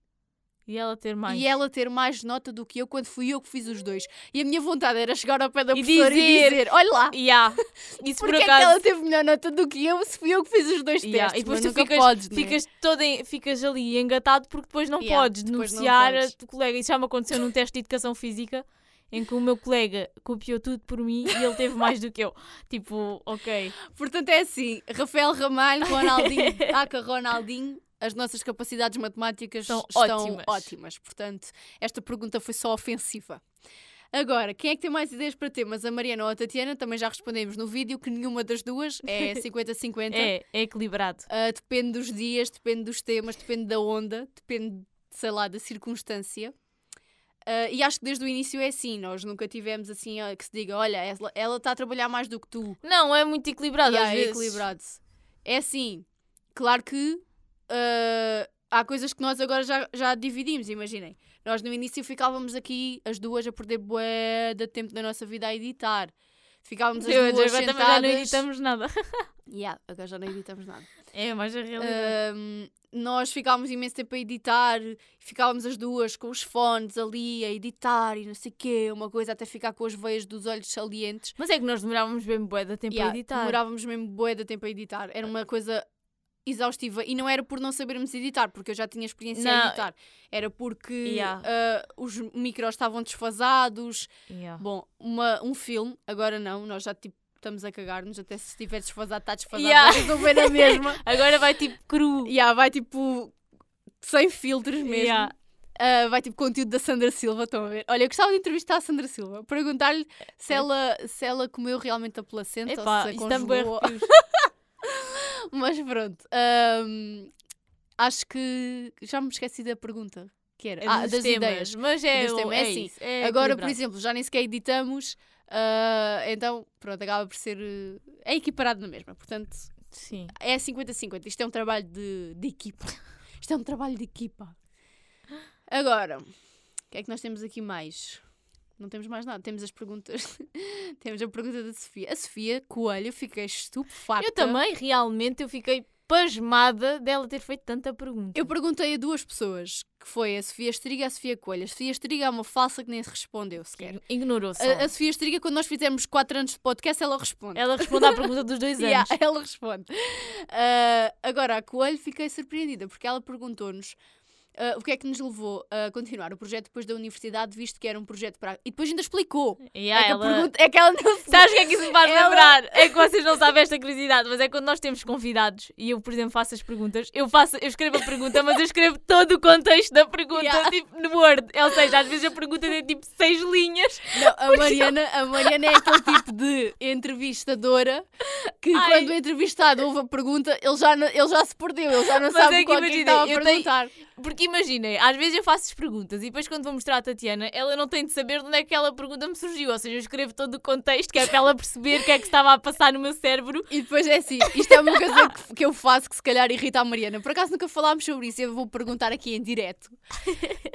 Speaker 2: E ela ter mais.
Speaker 1: e ela ter mais nota do que eu quando fui eu que fiz os dois. E a minha vontade era chegar ao pé da
Speaker 2: E
Speaker 1: professora e
Speaker 2: dizer,
Speaker 1: dizer, olha lá,
Speaker 2: Yeah. Isso por
Speaker 1: porque é que
Speaker 2: acaso.
Speaker 1: ela teve melhor nota do que eu se fui eu que fiz os dois
Speaker 2: Yeah,
Speaker 1: testes?
Speaker 2: E depois tu ficas,
Speaker 1: podes, né?
Speaker 2: ficas, todo em- ficas ali engatado porque depois não
Speaker 1: Yeah,
Speaker 2: podes
Speaker 1: depois não
Speaker 2: denunciar
Speaker 1: podes.
Speaker 2: a colega. Isso já me aconteceu num teste de educação física em que o meu colega copiou tudo por mim e ele teve mais do que eu. Tipo, ok.
Speaker 1: Portanto, é assim: Rafael Ramalho, Ronaldinho, Aca Ronaldinho, as nossas capacidades matemáticas
Speaker 2: São
Speaker 1: estão
Speaker 2: ótimas.
Speaker 1: ótimas. Portanto, esta pergunta foi só ofensiva. Agora, quem é que tem mais ideias para temas? A Mariana ou a Tatiana? Também já respondemos no vídeo que nenhuma das duas é 50-50.
Speaker 2: É, é equilibrado.
Speaker 1: Ah, depende dos dias, depende dos temas, depende da onda, depende, sei lá, da circunstância. Ah, e acho que desde o início é assim, nós nunca tivemos assim ah, que se diga, olha, ela- está a trabalhar mais do que tu.
Speaker 2: Não, é muito equilibrado.
Speaker 1: Yeah,
Speaker 2: às
Speaker 1: é
Speaker 2: vezes.
Speaker 1: equilibrado. É assim, claro que ah, há coisas que nós agora já, já dividimos, imaginem. Nós no início ficávamos aqui as duas a perder bué de tempo da nossa vida a editar. Ficávamos as
Speaker 2: Eu,
Speaker 1: duas
Speaker 2: agora
Speaker 1: sentadas.
Speaker 2: já não editamos nada.
Speaker 1: Yeah, agora já não editamos nada.
Speaker 2: É, mais a realidade.
Speaker 1: Ahm, nós ficávamos imenso tempo a editar, ficávamos as duas com os fones ali a editar e não sei o quê, uma coisa até ficar com as veias dos olhos salientes.
Speaker 2: Mas é que nós demorávamos bem bué de tempo
Speaker 1: Yeah,
Speaker 2: a editar.
Speaker 1: Demorávamos mesmo bué de tempo a editar. Era uma coisa exaustiva e não era por não sabermos editar, porque eu já tinha experiência
Speaker 2: Não.
Speaker 1: editar. Era porque
Speaker 2: Yeah.
Speaker 1: ah, os micros estavam desfasados.
Speaker 2: Yeah.
Speaker 1: Bom, uma, um filme, agora não, nós já tipo estamos a cagar-nos, até se estiver desfasado, está desfasado,
Speaker 2: Yeah.
Speaker 1: vai resolver na mesma.
Speaker 2: Agora vai tipo cru.
Speaker 1: Yeah, vai tipo sem filtros mesmo.
Speaker 2: Yeah.
Speaker 1: Ah, vai tipo conteúdo da Sandra Silva, estão a ver? Olha, eu gostava de entrevistar a Sandra Silva, perguntar-lhe se ela, se ela comeu realmente a placenta
Speaker 2: Epá,
Speaker 1: ou se a congelou. Mas pronto, ahm, acho que já me esqueci da pergunta. Que era?
Speaker 2: É
Speaker 1: ah, das
Speaker 2: temas,
Speaker 1: ideias.
Speaker 2: Mas é, o- é,
Speaker 1: É assim,
Speaker 2: isso, é
Speaker 1: Agora, por exemplo, já nem sequer editamos, ah, então pronto, acaba por ser. eh, É equiparado na mesma, portanto
Speaker 2: Sim.
Speaker 1: é 50-50. Isto é um trabalho de, de equipa. Isto é um trabalho de equipa. Agora, o que é que nós temos aqui mais? Não temos mais nada. Temos as perguntas. temos a pergunta da Sofia. A Sofia Coelho, fiquei estupefacta.
Speaker 2: Eu também, realmente, eu fiquei pasmada dela ter feito tanta pergunta.
Speaker 1: Eu perguntei a duas pessoas, que foi a Sofia Estriga e a Sofia Coelho. A Sofia Estriga é uma falsa que nem se respondeu sequer.
Speaker 2: Ignorou só.
Speaker 1: A, a Sofia Estriga, quando nós fizermos 4 anos de podcast, ela responde.
Speaker 2: Ela responde à pergunta dos dois anos.
Speaker 1: Yeah, ela responde. Ah, agora, a Coelho fiquei surpreendida, porque ela perguntou-nos ah, o que é que nos levou a continuar o projeto depois da universidade, visto que era um projeto para... E depois ainda explicou.
Speaker 2: Yeah,
Speaker 1: é, que
Speaker 2: ela-
Speaker 1: pergunta- é que ela não se...
Speaker 2: Sabes o que é que isso me faz
Speaker 1: Ela-
Speaker 2: lembrar? É que vocês não sabem esta curiosidade, mas é quando nós temos convidados e eu, por exemplo, faço as perguntas, eu faço, eu escrevo a pergunta, mas eu escrevo todo o contexto da pergunta,
Speaker 1: Yeah.
Speaker 2: tipo, no Word. Ou seja, às vezes a pergunta tem tipo seis linhas.
Speaker 1: Não, a, Mariana, a Mariana é aquele tipo de entrevistadora que
Speaker 2: Ai.
Speaker 1: quando o entrevistado ouve a pergunta, ele já, ele já se perdeu, ele já não
Speaker 2: Mas
Speaker 1: sabe
Speaker 2: é que
Speaker 1: qual é que estava a
Speaker 2: eu tenho-
Speaker 1: perguntar.
Speaker 2: Porque imaginem, às vezes eu faço as perguntas e depois quando vou mostrar à Tatiana, ela não tem de saber de onde é que aquela pergunta me surgiu. Ou seja, eu escrevo todo o contexto, que é para ela perceber o que é que estava a passar no meu cérebro.
Speaker 1: E depois é assim, isto é uma coisa que, que eu faço que se calhar irrita a Mariana. Por acaso nunca falámos sobre isso, eu vou perguntar aqui em direto.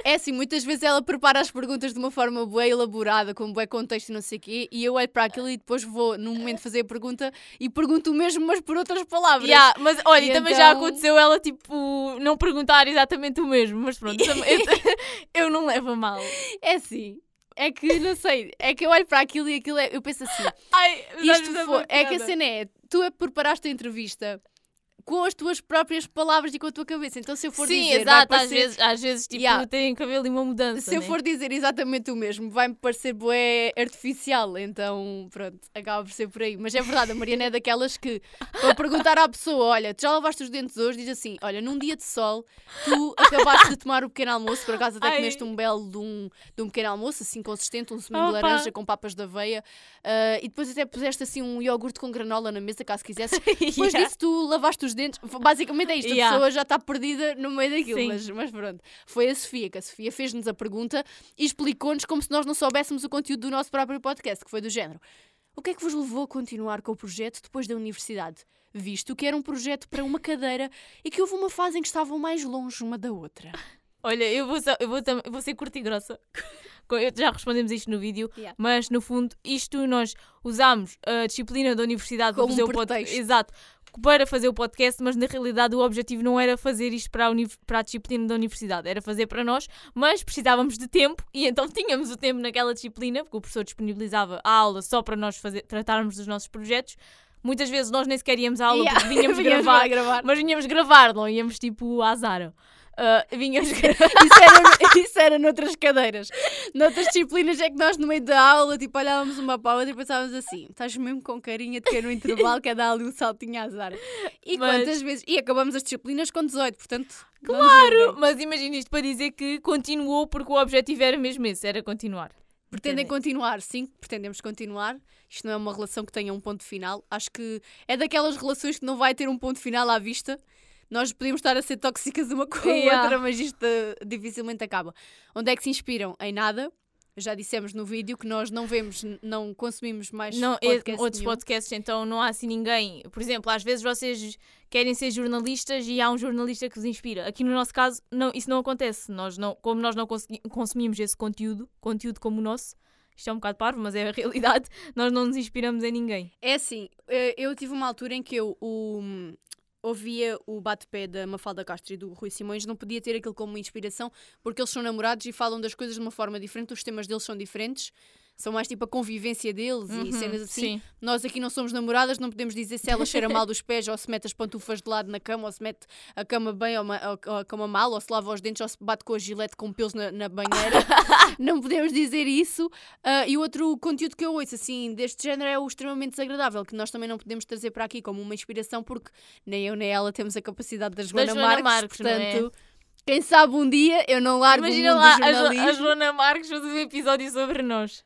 Speaker 1: É assim, muitas vezes ela prepara as perguntas de uma forma bué elaborada, com bué contexto e não sei o quê, e eu olho para aquilo e depois vou, no momento fazer a pergunta, e pergunto o mesmo, mas por outras palavras.
Speaker 2: Yeah, mas olha,
Speaker 1: E
Speaker 2: também já
Speaker 1: então-
Speaker 2: aconteceu ela tipo não perguntar exatamente o mesmo, mas pronto, eu, eu não levo a mal.
Speaker 1: É assim, é que, não sei, é que eu olho para aquilo e aquilo é, eu penso assim,
Speaker 2: Ai,
Speaker 1: isto foi, é que a cena é, tu preparaste a entrevista com as tuas próprias palavras e com a tua cabeça, então se eu for
Speaker 2: Sim,
Speaker 1: dizer, vai
Speaker 2: exato, às
Speaker 1: parecer-
Speaker 2: vezes, às vezes tipo,
Speaker 1: Yeah.
Speaker 2: tem cabelo e uma mudança.
Speaker 1: Se eu
Speaker 2: né?
Speaker 1: for dizer exatamente o mesmo, vai-me parecer bué artificial, então pronto, acaba por ser por aí. Mas é verdade, a Mariana é daquelas que, para perguntar à pessoa, olha, tu já lavaste os dentes hoje, diz assim, olha, num dia de sol, tu acabaste de tomar o pequeno almoço, por acaso até
Speaker 2: Ai.
Speaker 1: comeste um belo de um, de um pequeno almoço, assim consistente, um sumo de laranja com papas de aveia, ah, e depois até puseste assim um iogurte com granola na mesa, caso quisesse. Depois
Speaker 2: Yeah.
Speaker 1: disso tu lavaste os dentes, basicamente é isto, a
Speaker 2: Yeah.
Speaker 1: pessoa já está perdida no meio daquilo,
Speaker 2: Sim.
Speaker 1: mas, mas pronto. Foi a Sofia, que a Sofia fez-nos a pergunta e explicou-nos como se nós não soubéssemos o conteúdo do nosso próprio podcast, que foi do género. O que é que vos levou a continuar com o projeto depois da universidade? Visto que era um projeto para uma cadeira e que houve uma fase em que estavam mais longe uma da outra.
Speaker 2: Olha, eu vou, só- eu vou, eu vou ser curta e grossa. Já respondemos isto no vídeo,
Speaker 1: Yeah.
Speaker 2: mas no fundo, isto nós usámos a disciplina da universidade
Speaker 1: Como
Speaker 2: para fazer
Speaker 1: um
Speaker 2: o podcast. Exato. Para fazer o podcast, mas na realidade o objetivo não era fazer isto para a, para a disciplina da universidade, era fazer para nós, mas precisávamos de tempo e então tínhamos o tempo naquela disciplina, porque o professor disponibilizava a aula só para nós fazer, tratarmos dos nossos projetos. Muitas vezes nós nem sequer íamos à aula
Speaker 1: Yeah.
Speaker 2: porque vinhamos
Speaker 1: Vinhamos
Speaker 2: gravar,
Speaker 1: gravar.
Speaker 2: mas vinhamos gravar, não íamos tipo à Zara. Ah, vinhamos gravar.
Speaker 1: Isso era, isso era noutras cadeiras. Noutras disciplinas é que nós, no meio da aula, tipo, olhávamos uma para a outra e pensávamos assim: estás mesmo com carinha de que no intervalo que é dar ali um saltinho à Zara. E
Speaker 2: Mas-
Speaker 1: quantas vezes? E acabamos as disciplinas com 18, portanto.
Speaker 2: Claro, mas imagina isto para dizer que continuou porque o objetivo era mesmo esse, era continuar.
Speaker 1: Pretendem continuar, sim, pretendemos continuar. Isto não é uma relação que tenha um ponto final. Acho que é daquelas relações que não vai ter um ponto final à vista. Nós podemos estar a ser tóxicas uma com a
Speaker 2: Yeah.
Speaker 1: outra, mas isto eh, dificilmente acaba. Onde é que se inspiram? Em nada. Já dissemos no vídeo que nós não vemos, não consumimos mais
Speaker 2: Não,
Speaker 1: podcast
Speaker 2: outros
Speaker 1: nenhum.
Speaker 2: podcasts, então não há assim ninguém. Por exemplo, às vezes vocês querem ser jornalistas e há um jornalista que vos inspira. Aqui no nosso caso, não, isso não acontece. Nós não, como nós não consumimos esse conteúdo, conteúdo como o nosso, isto é um bocado parvo, mas é a realidade, nós não nos inspiramos em ninguém.
Speaker 1: É assim, eh, eu tive uma altura em que eu o, ouvia o bate-pé da Mafalda Castro e do Rui Simões, não podia ter aquilo como inspiração, porque eles são namorados e falam das coisas de uma forma diferente, os temas deles são diferentes, são mais tipo a convivência deles e
Speaker 2: Uhum,
Speaker 1: cenas assim.
Speaker 2: Sim.
Speaker 1: Nós aqui não somos namoradas, não podemos dizer se ela cheira mal dos pés, ou se mete as pantufas de lado na cama, ou se mete a cama bem ou, ma- ou- a cama mal, ou se lava os dentes, ou se bate com a gilete com pelos na, na banheira. não podemos dizer isso. Ah, e o outro conteúdo que eu ouço, assim, deste género é o extremamente desagradável, que nós também não podemos trazer para aqui como uma inspiração, porque nem eu nem ela temos a capacidade da Joana,
Speaker 2: Joana
Speaker 1: Marques,
Speaker 2: Marques, é?
Speaker 1: portanto... Quem sabe um dia eu não largo
Speaker 2: Imagina
Speaker 1: o mundo
Speaker 2: lá
Speaker 1: do jornalismo.
Speaker 2: a Joana Marques fazer um episódio sobre nós.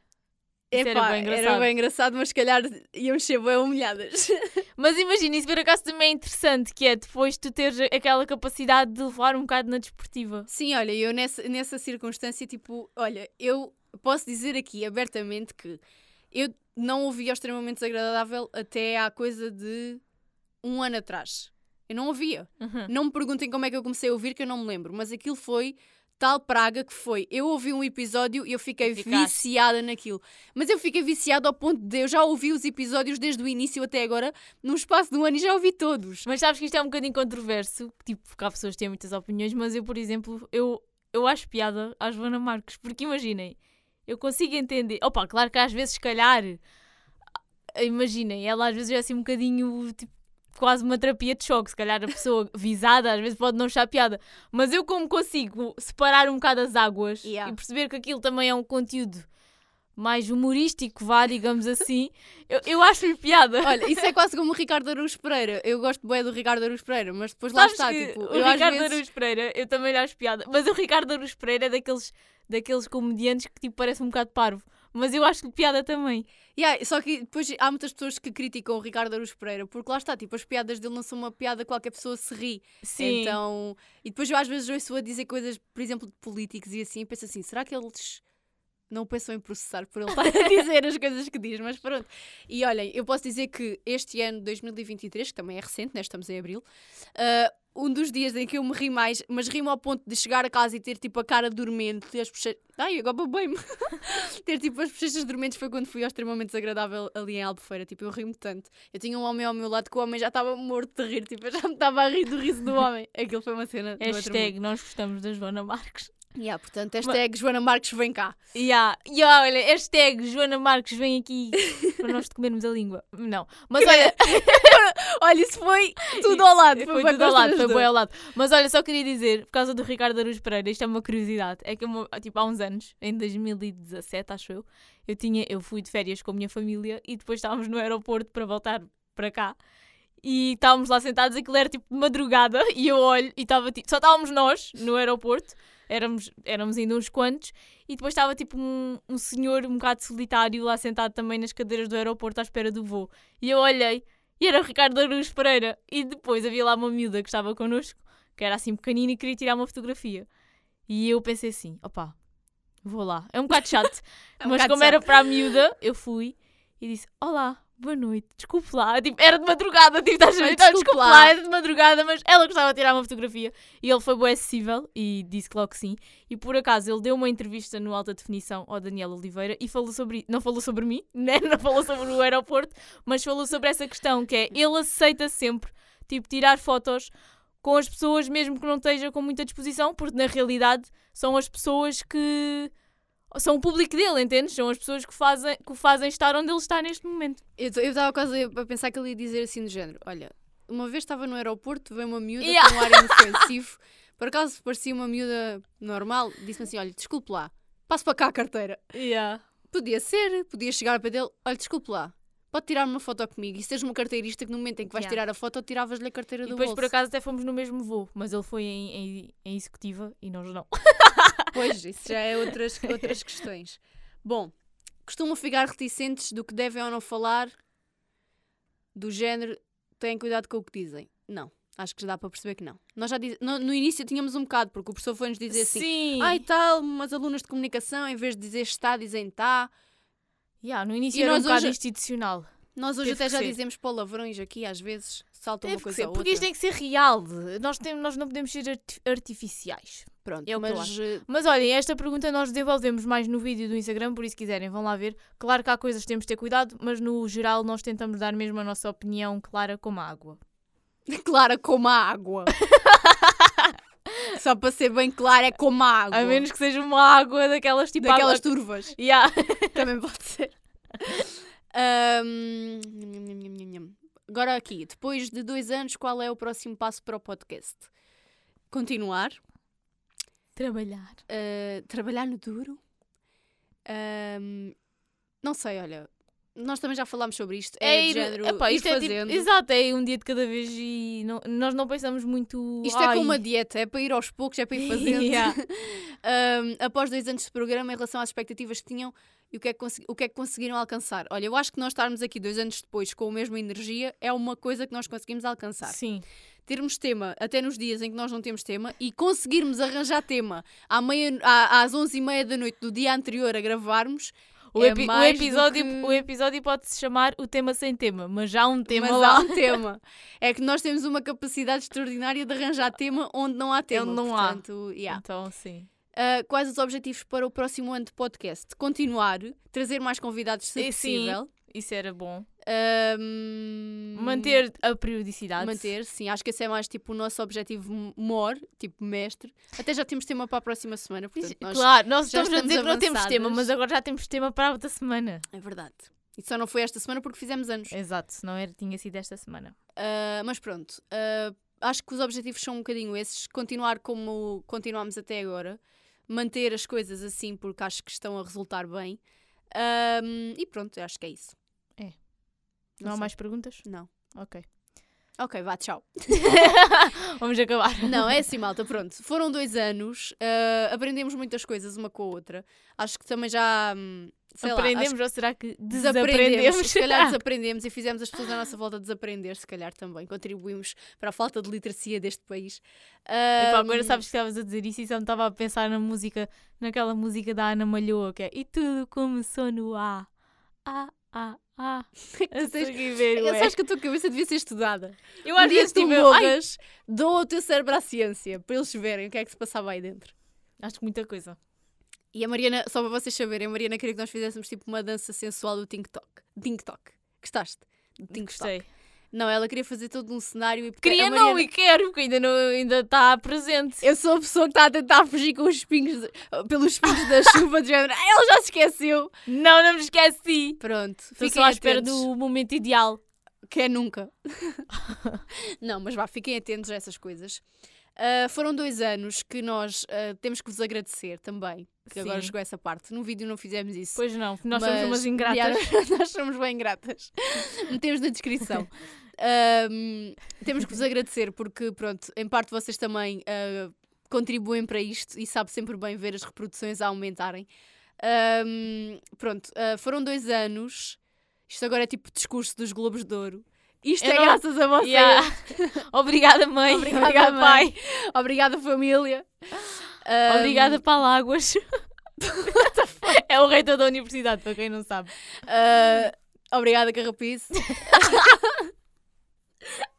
Speaker 2: Isso era
Speaker 1: Epá,
Speaker 2: bem engraçado.
Speaker 1: era bem engraçado, mas se calhar íamos ser bem humilhadas.
Speaker 2: Mas imagina, isso por acaso também é interessante, que é depois tu teres aquela capacidade de levar um bocado na desportiva.
Speaker 1: Sim, olha, eu nessa, nessa circunstância, tipo, olha, eu posso dizer aqui abertamente que eu não ouvia o extremamente desagradável até há coisa de um ano atrás. Eu não ouvia.
Speaker 2: Uhum.
Speaker 1: Não me perguntem como é que eu comecei a ouvir, que eu não me lembro, mas aquilo foi tal praga que foi. Eu ouvi um episódio e eu fiquei
Speaker 2: Ficaste.
Speaker 1: viciada naquilo. Mas eu fiquei viciada ao ponto de eu já ouvi os episódios desde o início até agora, num espaço de um ano e já ouvi todos.
Speaker 2: Mas sabes que isto é um bocadinho controverso, tipo, porque há pessoas que têm muitas opiniões, mas eu, por exemplo, eu, eu acho piada à Joana Marques, porque imaginem, eu consigo entender. Opa, claro que às vezes, se calhar, imaginem, ela às vezes é assim um bocadinho, tipo, quase uma terapia de choque. Se calhar a pessoa visada às vezes pode não achar piada, mas eu, como consigo separar um bocado as águas
Speaker 1: Yeah.
Speaker 2: e perceber que aquilo também é um conteúdo mais humorístico, vá, digamos assim, eu, eu acho-lhe piada.
Speaker 1: Olha, isso é quase como o Ricardo Araújo Pereira. Eu gosto bem do Ricardo Araújo Pereira, mas depois lá
Speaker 2: Sabes
Speaker 1: está,
Speaker 2: que
Speaker 1: tipo,
Speaker 2: o
Speaker 1: eu
Speaker 2: Ricardo
Speaker 1: vezes...
Speaker 2: Araújo Pereira, eu também lhe acho piada. Mas o Ricardo Araújo Pereira é daqueles, daqueles comediantes que tipo parece um bocado parvo. Mas eu acho-lhe piada também.
Speaker 1: Yeah, só que depois há muitas pessoas que criticam o Ricardo Araújo Pereira, porque lá está, tipo, as piadas dele não são uma piada que qualquer pessoa se ri.
Speaker 2: Sim.
Speaker 1: Então, e depois eu às vezes ouço a dizer coisas, por exemplo, de políticos e assim, e penso assim, será que eles não pensam em processar por ele estar a dizer as coisas que diz? Mas pronto. E olhem, eu posso dizer que este ano, 2023, que também é recente, né, estamos em abril, ah, um dos dias em que eu me ri mais, mas ri-me ao ponto de chegar a casa e ter tipo a cara dormente, ter as bochechas. Ai, agora babei-me. ter tipo as bochechas dormentes foi quando fui ao extremamente desagradável ali em Albufeira. Tipo, eu ri-me tanto. Eu tinha um homem ao meu lado que o homem já estava morto de rir. Tipo, eu já me estava a rir do riso do homem. Aquilo foi uma cena.
Speaker 2: Hashtag nós gostamos da Joana Marques.
Speaker 1: Yeah, portanto, hashtag Joana Marques vem cá.
Speaker 2: Yeah. Yeah, olha, hashtag Joana Marques vem aqui para nós te comermos a língua. Não. Mas olha,
Speaker 1: Olha, isso foi tudo ao lado.
Speaker 2: foi
Speaker 1: bué
Speaker 2: tudo ao lado, foi bem ao lado. Mas olha, só queria dizer, por causa do Ricardo Araújo Pereira, isto é uma curiosidade. É que eu, tipo, há uns anos, em 2017, acho eu, eu, tinha, eu fui de férias com a minha família e depois estávamos no aeroporto para voltar para cá. E estávamos lá sentados, aquilo era tipo de madrugada, e eu olho e estava tipo. Só estávamos nós no aeroporto, éramos, éramos ainda uns quantos, e depois estava tipo um, um senhor um bocado solitário lá sentado também nas cadeiras do aeroporto à espera do voo. E eu olhei e era o Ricardo Araújo Pereira. E depois havia lá uma miúda que estava connosco, que era assim pequenina e queria tirar uma fotografia. E eu pensei assim: opá, vou lá. É um bocado chato.
Speaker 1: É um
Speaker 2: mas
Speaker 1: bocado
Speaker 2: como era
Speaker 1: chato.
Speaker 2: para a miúda, eu fui e disse: Olá, boa noite, desculpe lá. Tipo, era de madrugada, tipo, estás a ver? Então,
Speaker 1: desculpe lá.
Speaker 2: era de madrugada, mas ela gostava de tirar uma fotografia. E ele foi bem acessível e disse que logo que sim. E por acaso ele deu uma entrevista no Alta Definição ao Daniel Oliveira e falou sobre. Não falou sobre mim, né? não falou sobre o aeroporto, mas falou sobre essa questão que é ele aceita sempre, tipo, tirar fotos com as pessoas, mesmo que não esteja com muita disposição, porque na realidade são as pessoas que são o público dele, entendes? São as pessoas que, fazem, que o fazem estar onde ele está neste momento.
Speaker 1: Eu estava quase a pensar que ele ia dizer assim do género: Olha, uma vez estava no aeroporto, veio uma miúda
Speaker 2: Yeah.
Speaker 1: com um ar inofensivo, por acaso parecia uma miúda normal, disse-me assim: Olha, desculpe lá, passo para cá a carteira. Podia ser, podia chegar para dele: Olha, desculpe lá, pode tirar uma foto comigo. E se tens uma carteirista que no momento em que vais
Speaker 2: Yeah.
Speaker 1: tirar a foto, tiravas-lhe a carteira
Speaker 2: E
Speaker 1: do
Speaker 2: depois,
Speaker 1: bolso.
Speaker 2: por acaso, até fomos no mesmo voo, mas ele foi em, em, em executiva e nós não.
Speaker 1: Pois, isso já é outras, outras questões. Bom, costumam ficar reticentes do que devem ou não falar, do género, têm cuidado com o que dizem. Não, acho que já dá para perceber que não. Nós já diz... no, no início tínhamos um bocado, porque o professor foi-nos dizer assim:
Speaker 2: Sim!
Speaker 1: ai tal, umas alunas de comunicação, em vez de dizer está, dizem tá.
Speaker 2: Yeah, no início
Speaker 1: E
Speaker 2: era um bocado
Speaker 1: hoje-
Speaker 2: institucional.
Speaker 1: Nós hoje
Speaker 2: Teve
Speaker 1: até já
Speaker 2: ser.
Speaker 1: dizemos palavrões aqui, às vezes, salta uma
Speaker 2: Teve que
Speaker 1: coisa
Speaker 2: ser,
Speaker 1: ou
Speaker 2: porque
Speaker 1: outra.
Speaker 2: isto tem que ser real. Nós, temos, nós não podemos ser arti- artificiais.
Speaker 1: Pronto,
Speaker 2: é o que eu
Speaker 1: mas
Speaker 2: acho.
Speaker 1: eh,
Speaker 2: Mas olhem, esta pergunta nós desenvolvemos mais no vídeo do Instagram, por isso se quiserem vão lá ver. Claro que há coisas que temos de ter cuidado, mas no geral nós tentamos dar mesmo a nossa opinião clara como a água.
Speaker 1: clara como a água. Só para ser bem clara, é como a água.
Speaker 2: A menos que seja uma água daquelas tipo
Speaker 1: Daquelas
Speaker 2: água...
Speaker 1: turvas.
Speaker 2: Yeah.
Speaker 1: Também pode ser. Nham. Agora aqui, depois de dois anos, qual é o próximo passo para o podcast? Continuar,
Speaker 2: Trabalhar.
Speaker 1: ah, trabalhar no duro. Ahm, não sei, olha, nós também já falámos sobre isto. É, de
Speaker 2: ir-
Speaker 1: género,
Speaker 2: epá,
Speaker 1: ir
Speaker 2: isto é tipo-
Speaker 1: fazendo.
Speaker 2: exato, é um dia de cada vez e não- nós não pensamos muito.
Speaker 1: Isto é
Speaker 2: "Ai,
Speaker 1: como uma dieta, é para ir aos poucos, é para ir fazendo.
Speaker 2: Yeah.
Speaker 1: Ahm, após dois anos de programa, em relação às expectativas que tinham e o que, é que o que é que conseguiram alcançar. Olha, eu acho que nós estarmos aqui dois anos depois com a mesma energia é uma coisa que nós conseguimos alcançar.
Speaker 2: Sim.
Speaker 1: Termos tema até nos dias em que nós não temos tema e conseguirmos arranjar tema à meia, à- às 11h30 da noite do dia anterior a gravarmos.
Speaker 2: O,
Speaker 1: É
Speaker 2: epi- o episódio,
Speaker 1: que-
Speaker 2: o episódio pode se chamar O Tema Sem Tema, mas já há um tema
Speaker 1: mas
Speaker 2: lá.
Speaker 1: há um tema. É que nós temos uma capacidade extraordinária de arranjar tema onde não há tema.
Speaker 2: Onde não há.
Speaker 1: Portanto, yeah.
Speaker 2: Então, sim.
Speaker 1: Ah, quais os objetivos para o próximo ano de podcast? Continuar, trazer mais convidados se
Speaker 2: sim.
Speaker 1: possível.
Speaker 2: Isso era bom.
Speaker 1: Ahm,
Speaker 2: Manter a periodicidade.
Speaker 1: Manter, sim. Acho que esse é mais tipo o nosso objetivo m- maior, tipo mestre. Até já temos tema para a próxima semana, portanto, nós...
Speaker 2: Claro, nós
Speaker 1: já
Speaker 2: estamos a
Speaker 1: estamos
Speaker 2: dizer que não temos tema, mas agora já temos tema para a outra semana.
Speaker 1: É verdade. E só não foi esta semana porque fizemos anos.
Speaker 2: Exato, se não era, tinha sido esta semana.
Speaker 1: Ah, mas pronto, ah, acho que os objetivos são um bocadinho esses. Continuar como continuamos até agora. Manter as coisas assim porque acho que estão a resultar bem. Ahm, e pronto, acho que é isso.
Speaker 2: É. Não, há
Speaker 1: sei.
Speaker 2: mais perguntas?
Speaker 1: Não.
Speaker 2: Ok.
Speaker 1: Ok, vá, tchau.
Speaker 2: Vamos acabar.
Speaker 1: Não, é assim, malta, pronto. Foram dois anos, ah, aprendemos muitas coisas uma com a outra. Acho que também já. hum, Sei lá, acho
Speaker 2: Aprendemos ou será que
Speaker 1: desaprendemos, se calhar desaprendemos e fizemos as pessoas à nossa volta desaprender, se calhar também. Contribuímos para a falta de literacia deste país.
Speaker 2: Epá, agora
Speaker 1: Ahm,
Speaker 2: sabes que estavas a dizer isso e só me estava a pensar na música, naquela música da Ana Malhoa, que é E tudo começou no A. A, A, A. A
Speaker 1: tens-
Speaker 2: seguir ver,
Speaker 1: Eu acho que a tua cabeça devia ser estudada.
Speaker 2: Eu
Speaker 1: Um
Speaker 2: às
Speaker 1: dia
Speaker 2: vezes
Speaker 1: que tu morras, dou o teu cérebro à ciência para eles verem o que é que se passava aí dentro.
Speaker 2: Acho que muita coisa.
Speaker 1: E a Mariana, só para vocês saberem, a Mariana queria que nós fizéssemos tipo uma dança sensual do Tink Tok. Tink Tok. Gostaste? Do Tink Tok.
Speaker 2: Gostei.
Speaker 1: Não, ela queria fazer todo um cenário e
Speaker 2: Queria
Speaker 1: a
Speaker 2: não
Speaker 1: Mariana-
Speaker 2: e quero, porque ainda não ainda está presente.
Speaker 1: Eu sou a pessoa que está a tentar fugir com os espinhos, de- pelos espinhos da chuva de género. Ah, Ela já se esqueceu.
Speaker 2: Não, não me esqueci.
Speaker 1: Pronto, fiquem
Speaker 2: só à espera do momento ideal.
Speaker 1: Que é nunca. não, mas vá, fiquem atentos a essas coisas. Ah, foram dois anos que nós ah, temos que vos agradecer também. Que agora
Speaker 2: Sim.
Speaker 1: chegou essa parte. No vídeo não fizemos isso.
Speaker 2: Pois não, nós somos umas ingratas.
Speaker 1: nós somos bem ingratas. Metemos na descrição. Ahm, temos que vos agradecer porque, pronto, em parte vocês também contribuem para isto e sabe sempre bem ver as reproduções a aumentarem. Pronto, foram dois anos. Isto agora é tipo discurso dos Globos de Ouro. Isto
Speaker 2: Eu
Speaker 1: é
Speaker 2: não-
Speaker 1: graças a vocês.
Speaker 2: Yeah. Obrigada, mãe.
Speaker 1: Obrigada,
Speaker 2: Obrigada,
Speaker 1: mãe.
Speaker 2: pai.
Speaker 1: Obrigada, família. Ahm,
Speaker 2: Obrigada, Paláguas. é o reitor da universidade, para quem não sabe.
Speaker 1: ah, obrigada, Carrapice.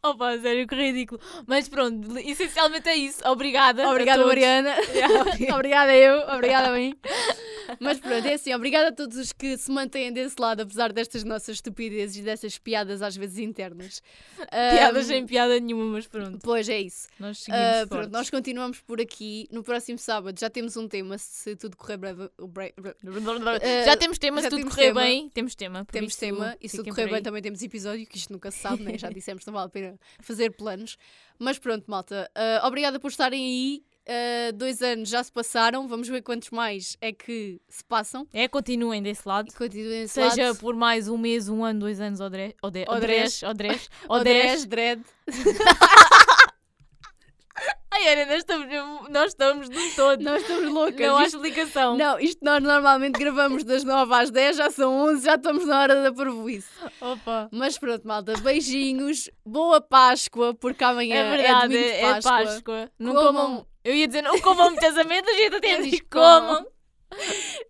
Speaker 2: Opa, sério, que ridículo. Mas pronto, essencialmente é isso. Obrigada.
Speaker 1: Obrigada. Mariana.
Speaker 2: Yeah, obrigada.
Speaker 1: eu, obrigada a mim. Mas pronto, é assim, obrigada a todos os que se mantêm desse lado, apesar destas nossas estupidezes e dessas piadas às vezes internas.
Speaker 2: Piadas sem piada nenhuma, mas pronto.
Speaker 1: Pois é isso.
Speaker 2: Nós seguimos
Speaker 1: Ah,
Speaker 2: fortes.
Speaker 1: pronto, nós continuamos por aqui. No próximo sábado já temos um tema, se tudo correr breve. bre- bre- Ah,
Speaker 2: Já temos tema,
Speaker 1: já
Speaker 2: se tudo correr
Speaker 1: tema.
Speaker 2: bem, temos tema.
Speaker 1: Temos tema e se tudo correr bem também temos episódio, que isto nunca se sabe, né? já dissemos, não vale a pena fazer planos. Mas pronto, malta, ah, obrigada por estarem aí. Ah, dois anos já se passaram, vamos ver quantos mais é que se passam.
Speaker 2: É, continuem desse lado.
Speaker 1: Continuem desse
Speaker 2: Seja
Speaker 1: lado.
Speaker 2: por mais um mês, um ano, dois anos ou dez. Ou dez.
Speaker 1: Ou
Speaker 2: Ou dez. Ou dez. Ou dez.
Speaker 1: 10, dread.
Speaker 2: Ai, Ana, nós estamos, nós estamos de todo.
Speaker 1: Nós estamos loucas.
Speaker 2: Não há
Speaker 1: Isto-
Speaker 2: explicação.
Speaker 1: não, isto nós normalmente gravamos das 9 às 10, já são 11, já estamos na hora da parvoíce.
Speaker 2: Opa.
Speaker 1: Mas pronto, malta, beijinhos, boa Páscoa, porque amanhã
Speaker 2: É
Speaker 1: é,
Speaker 2: verdade,
Speaker 1: domingo de
Speaker 2: é, é
Speaker 1: Páscoa.
Speaker 2: Páscoa. Não
Speaker 1: Comam-
Speaker 2: comam. Eu ia dizer, não comam muitas amêndoas e até diz comam.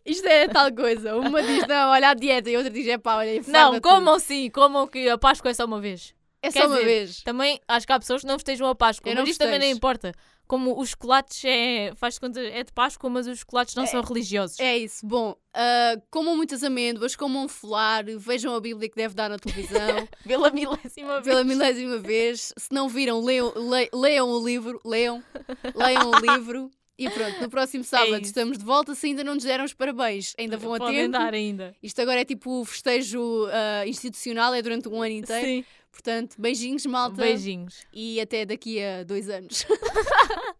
Speaker 1: Isto é tal coisa. Uma diz, não, olha a dieta, e outra diz, é pá, olha,
Speaker 2: Não, comam sim, comam que a Páscoa é só uma vez.
Speaker 1: É
Speaker 2: quer
Speaker 1: só uma
Speaker 2: dizer,
Speaker 1: vez.
Speaker 2: Também acho que há pessoas que não festejam a Páscoa,
Speaker 1: Eu
Speaker 2: mas
Speaker 1: não
Speaker 2: isto também não importa. Como os chocolates é, faz de conta, é de Páscoa, mas os chocolates não são religiosos.
Speaker 1: É isso. Bom, ah, comam muitas amêndoas, comam folar, vejam a Bíblia que deve dar na televisão.
Speaker 2: Pela milésima vez.
Speaker 1: pela milésima vez. Se não viram, leiam, le- leiam o livro, leiam, leiam o livro. E pronto, no próximo sábado
Speaker 2: isso.
Speaker 1: estamos de volta. Se ainda não nos deram os parabéns, ainda vão a
Speaker 2: Podem
Speaker 1: tempo.
Speaker 2: dar ainda.
Speaker 1: Isto agora é tipo o festejo ah, institucional, é durante um ano inteiro.
Speaker 2: Sim.
Speaker 1: Portanto, beijinhos, malta.
Speaker 2: Beijinhos.
Speaker 1: E até daqui a dois anos.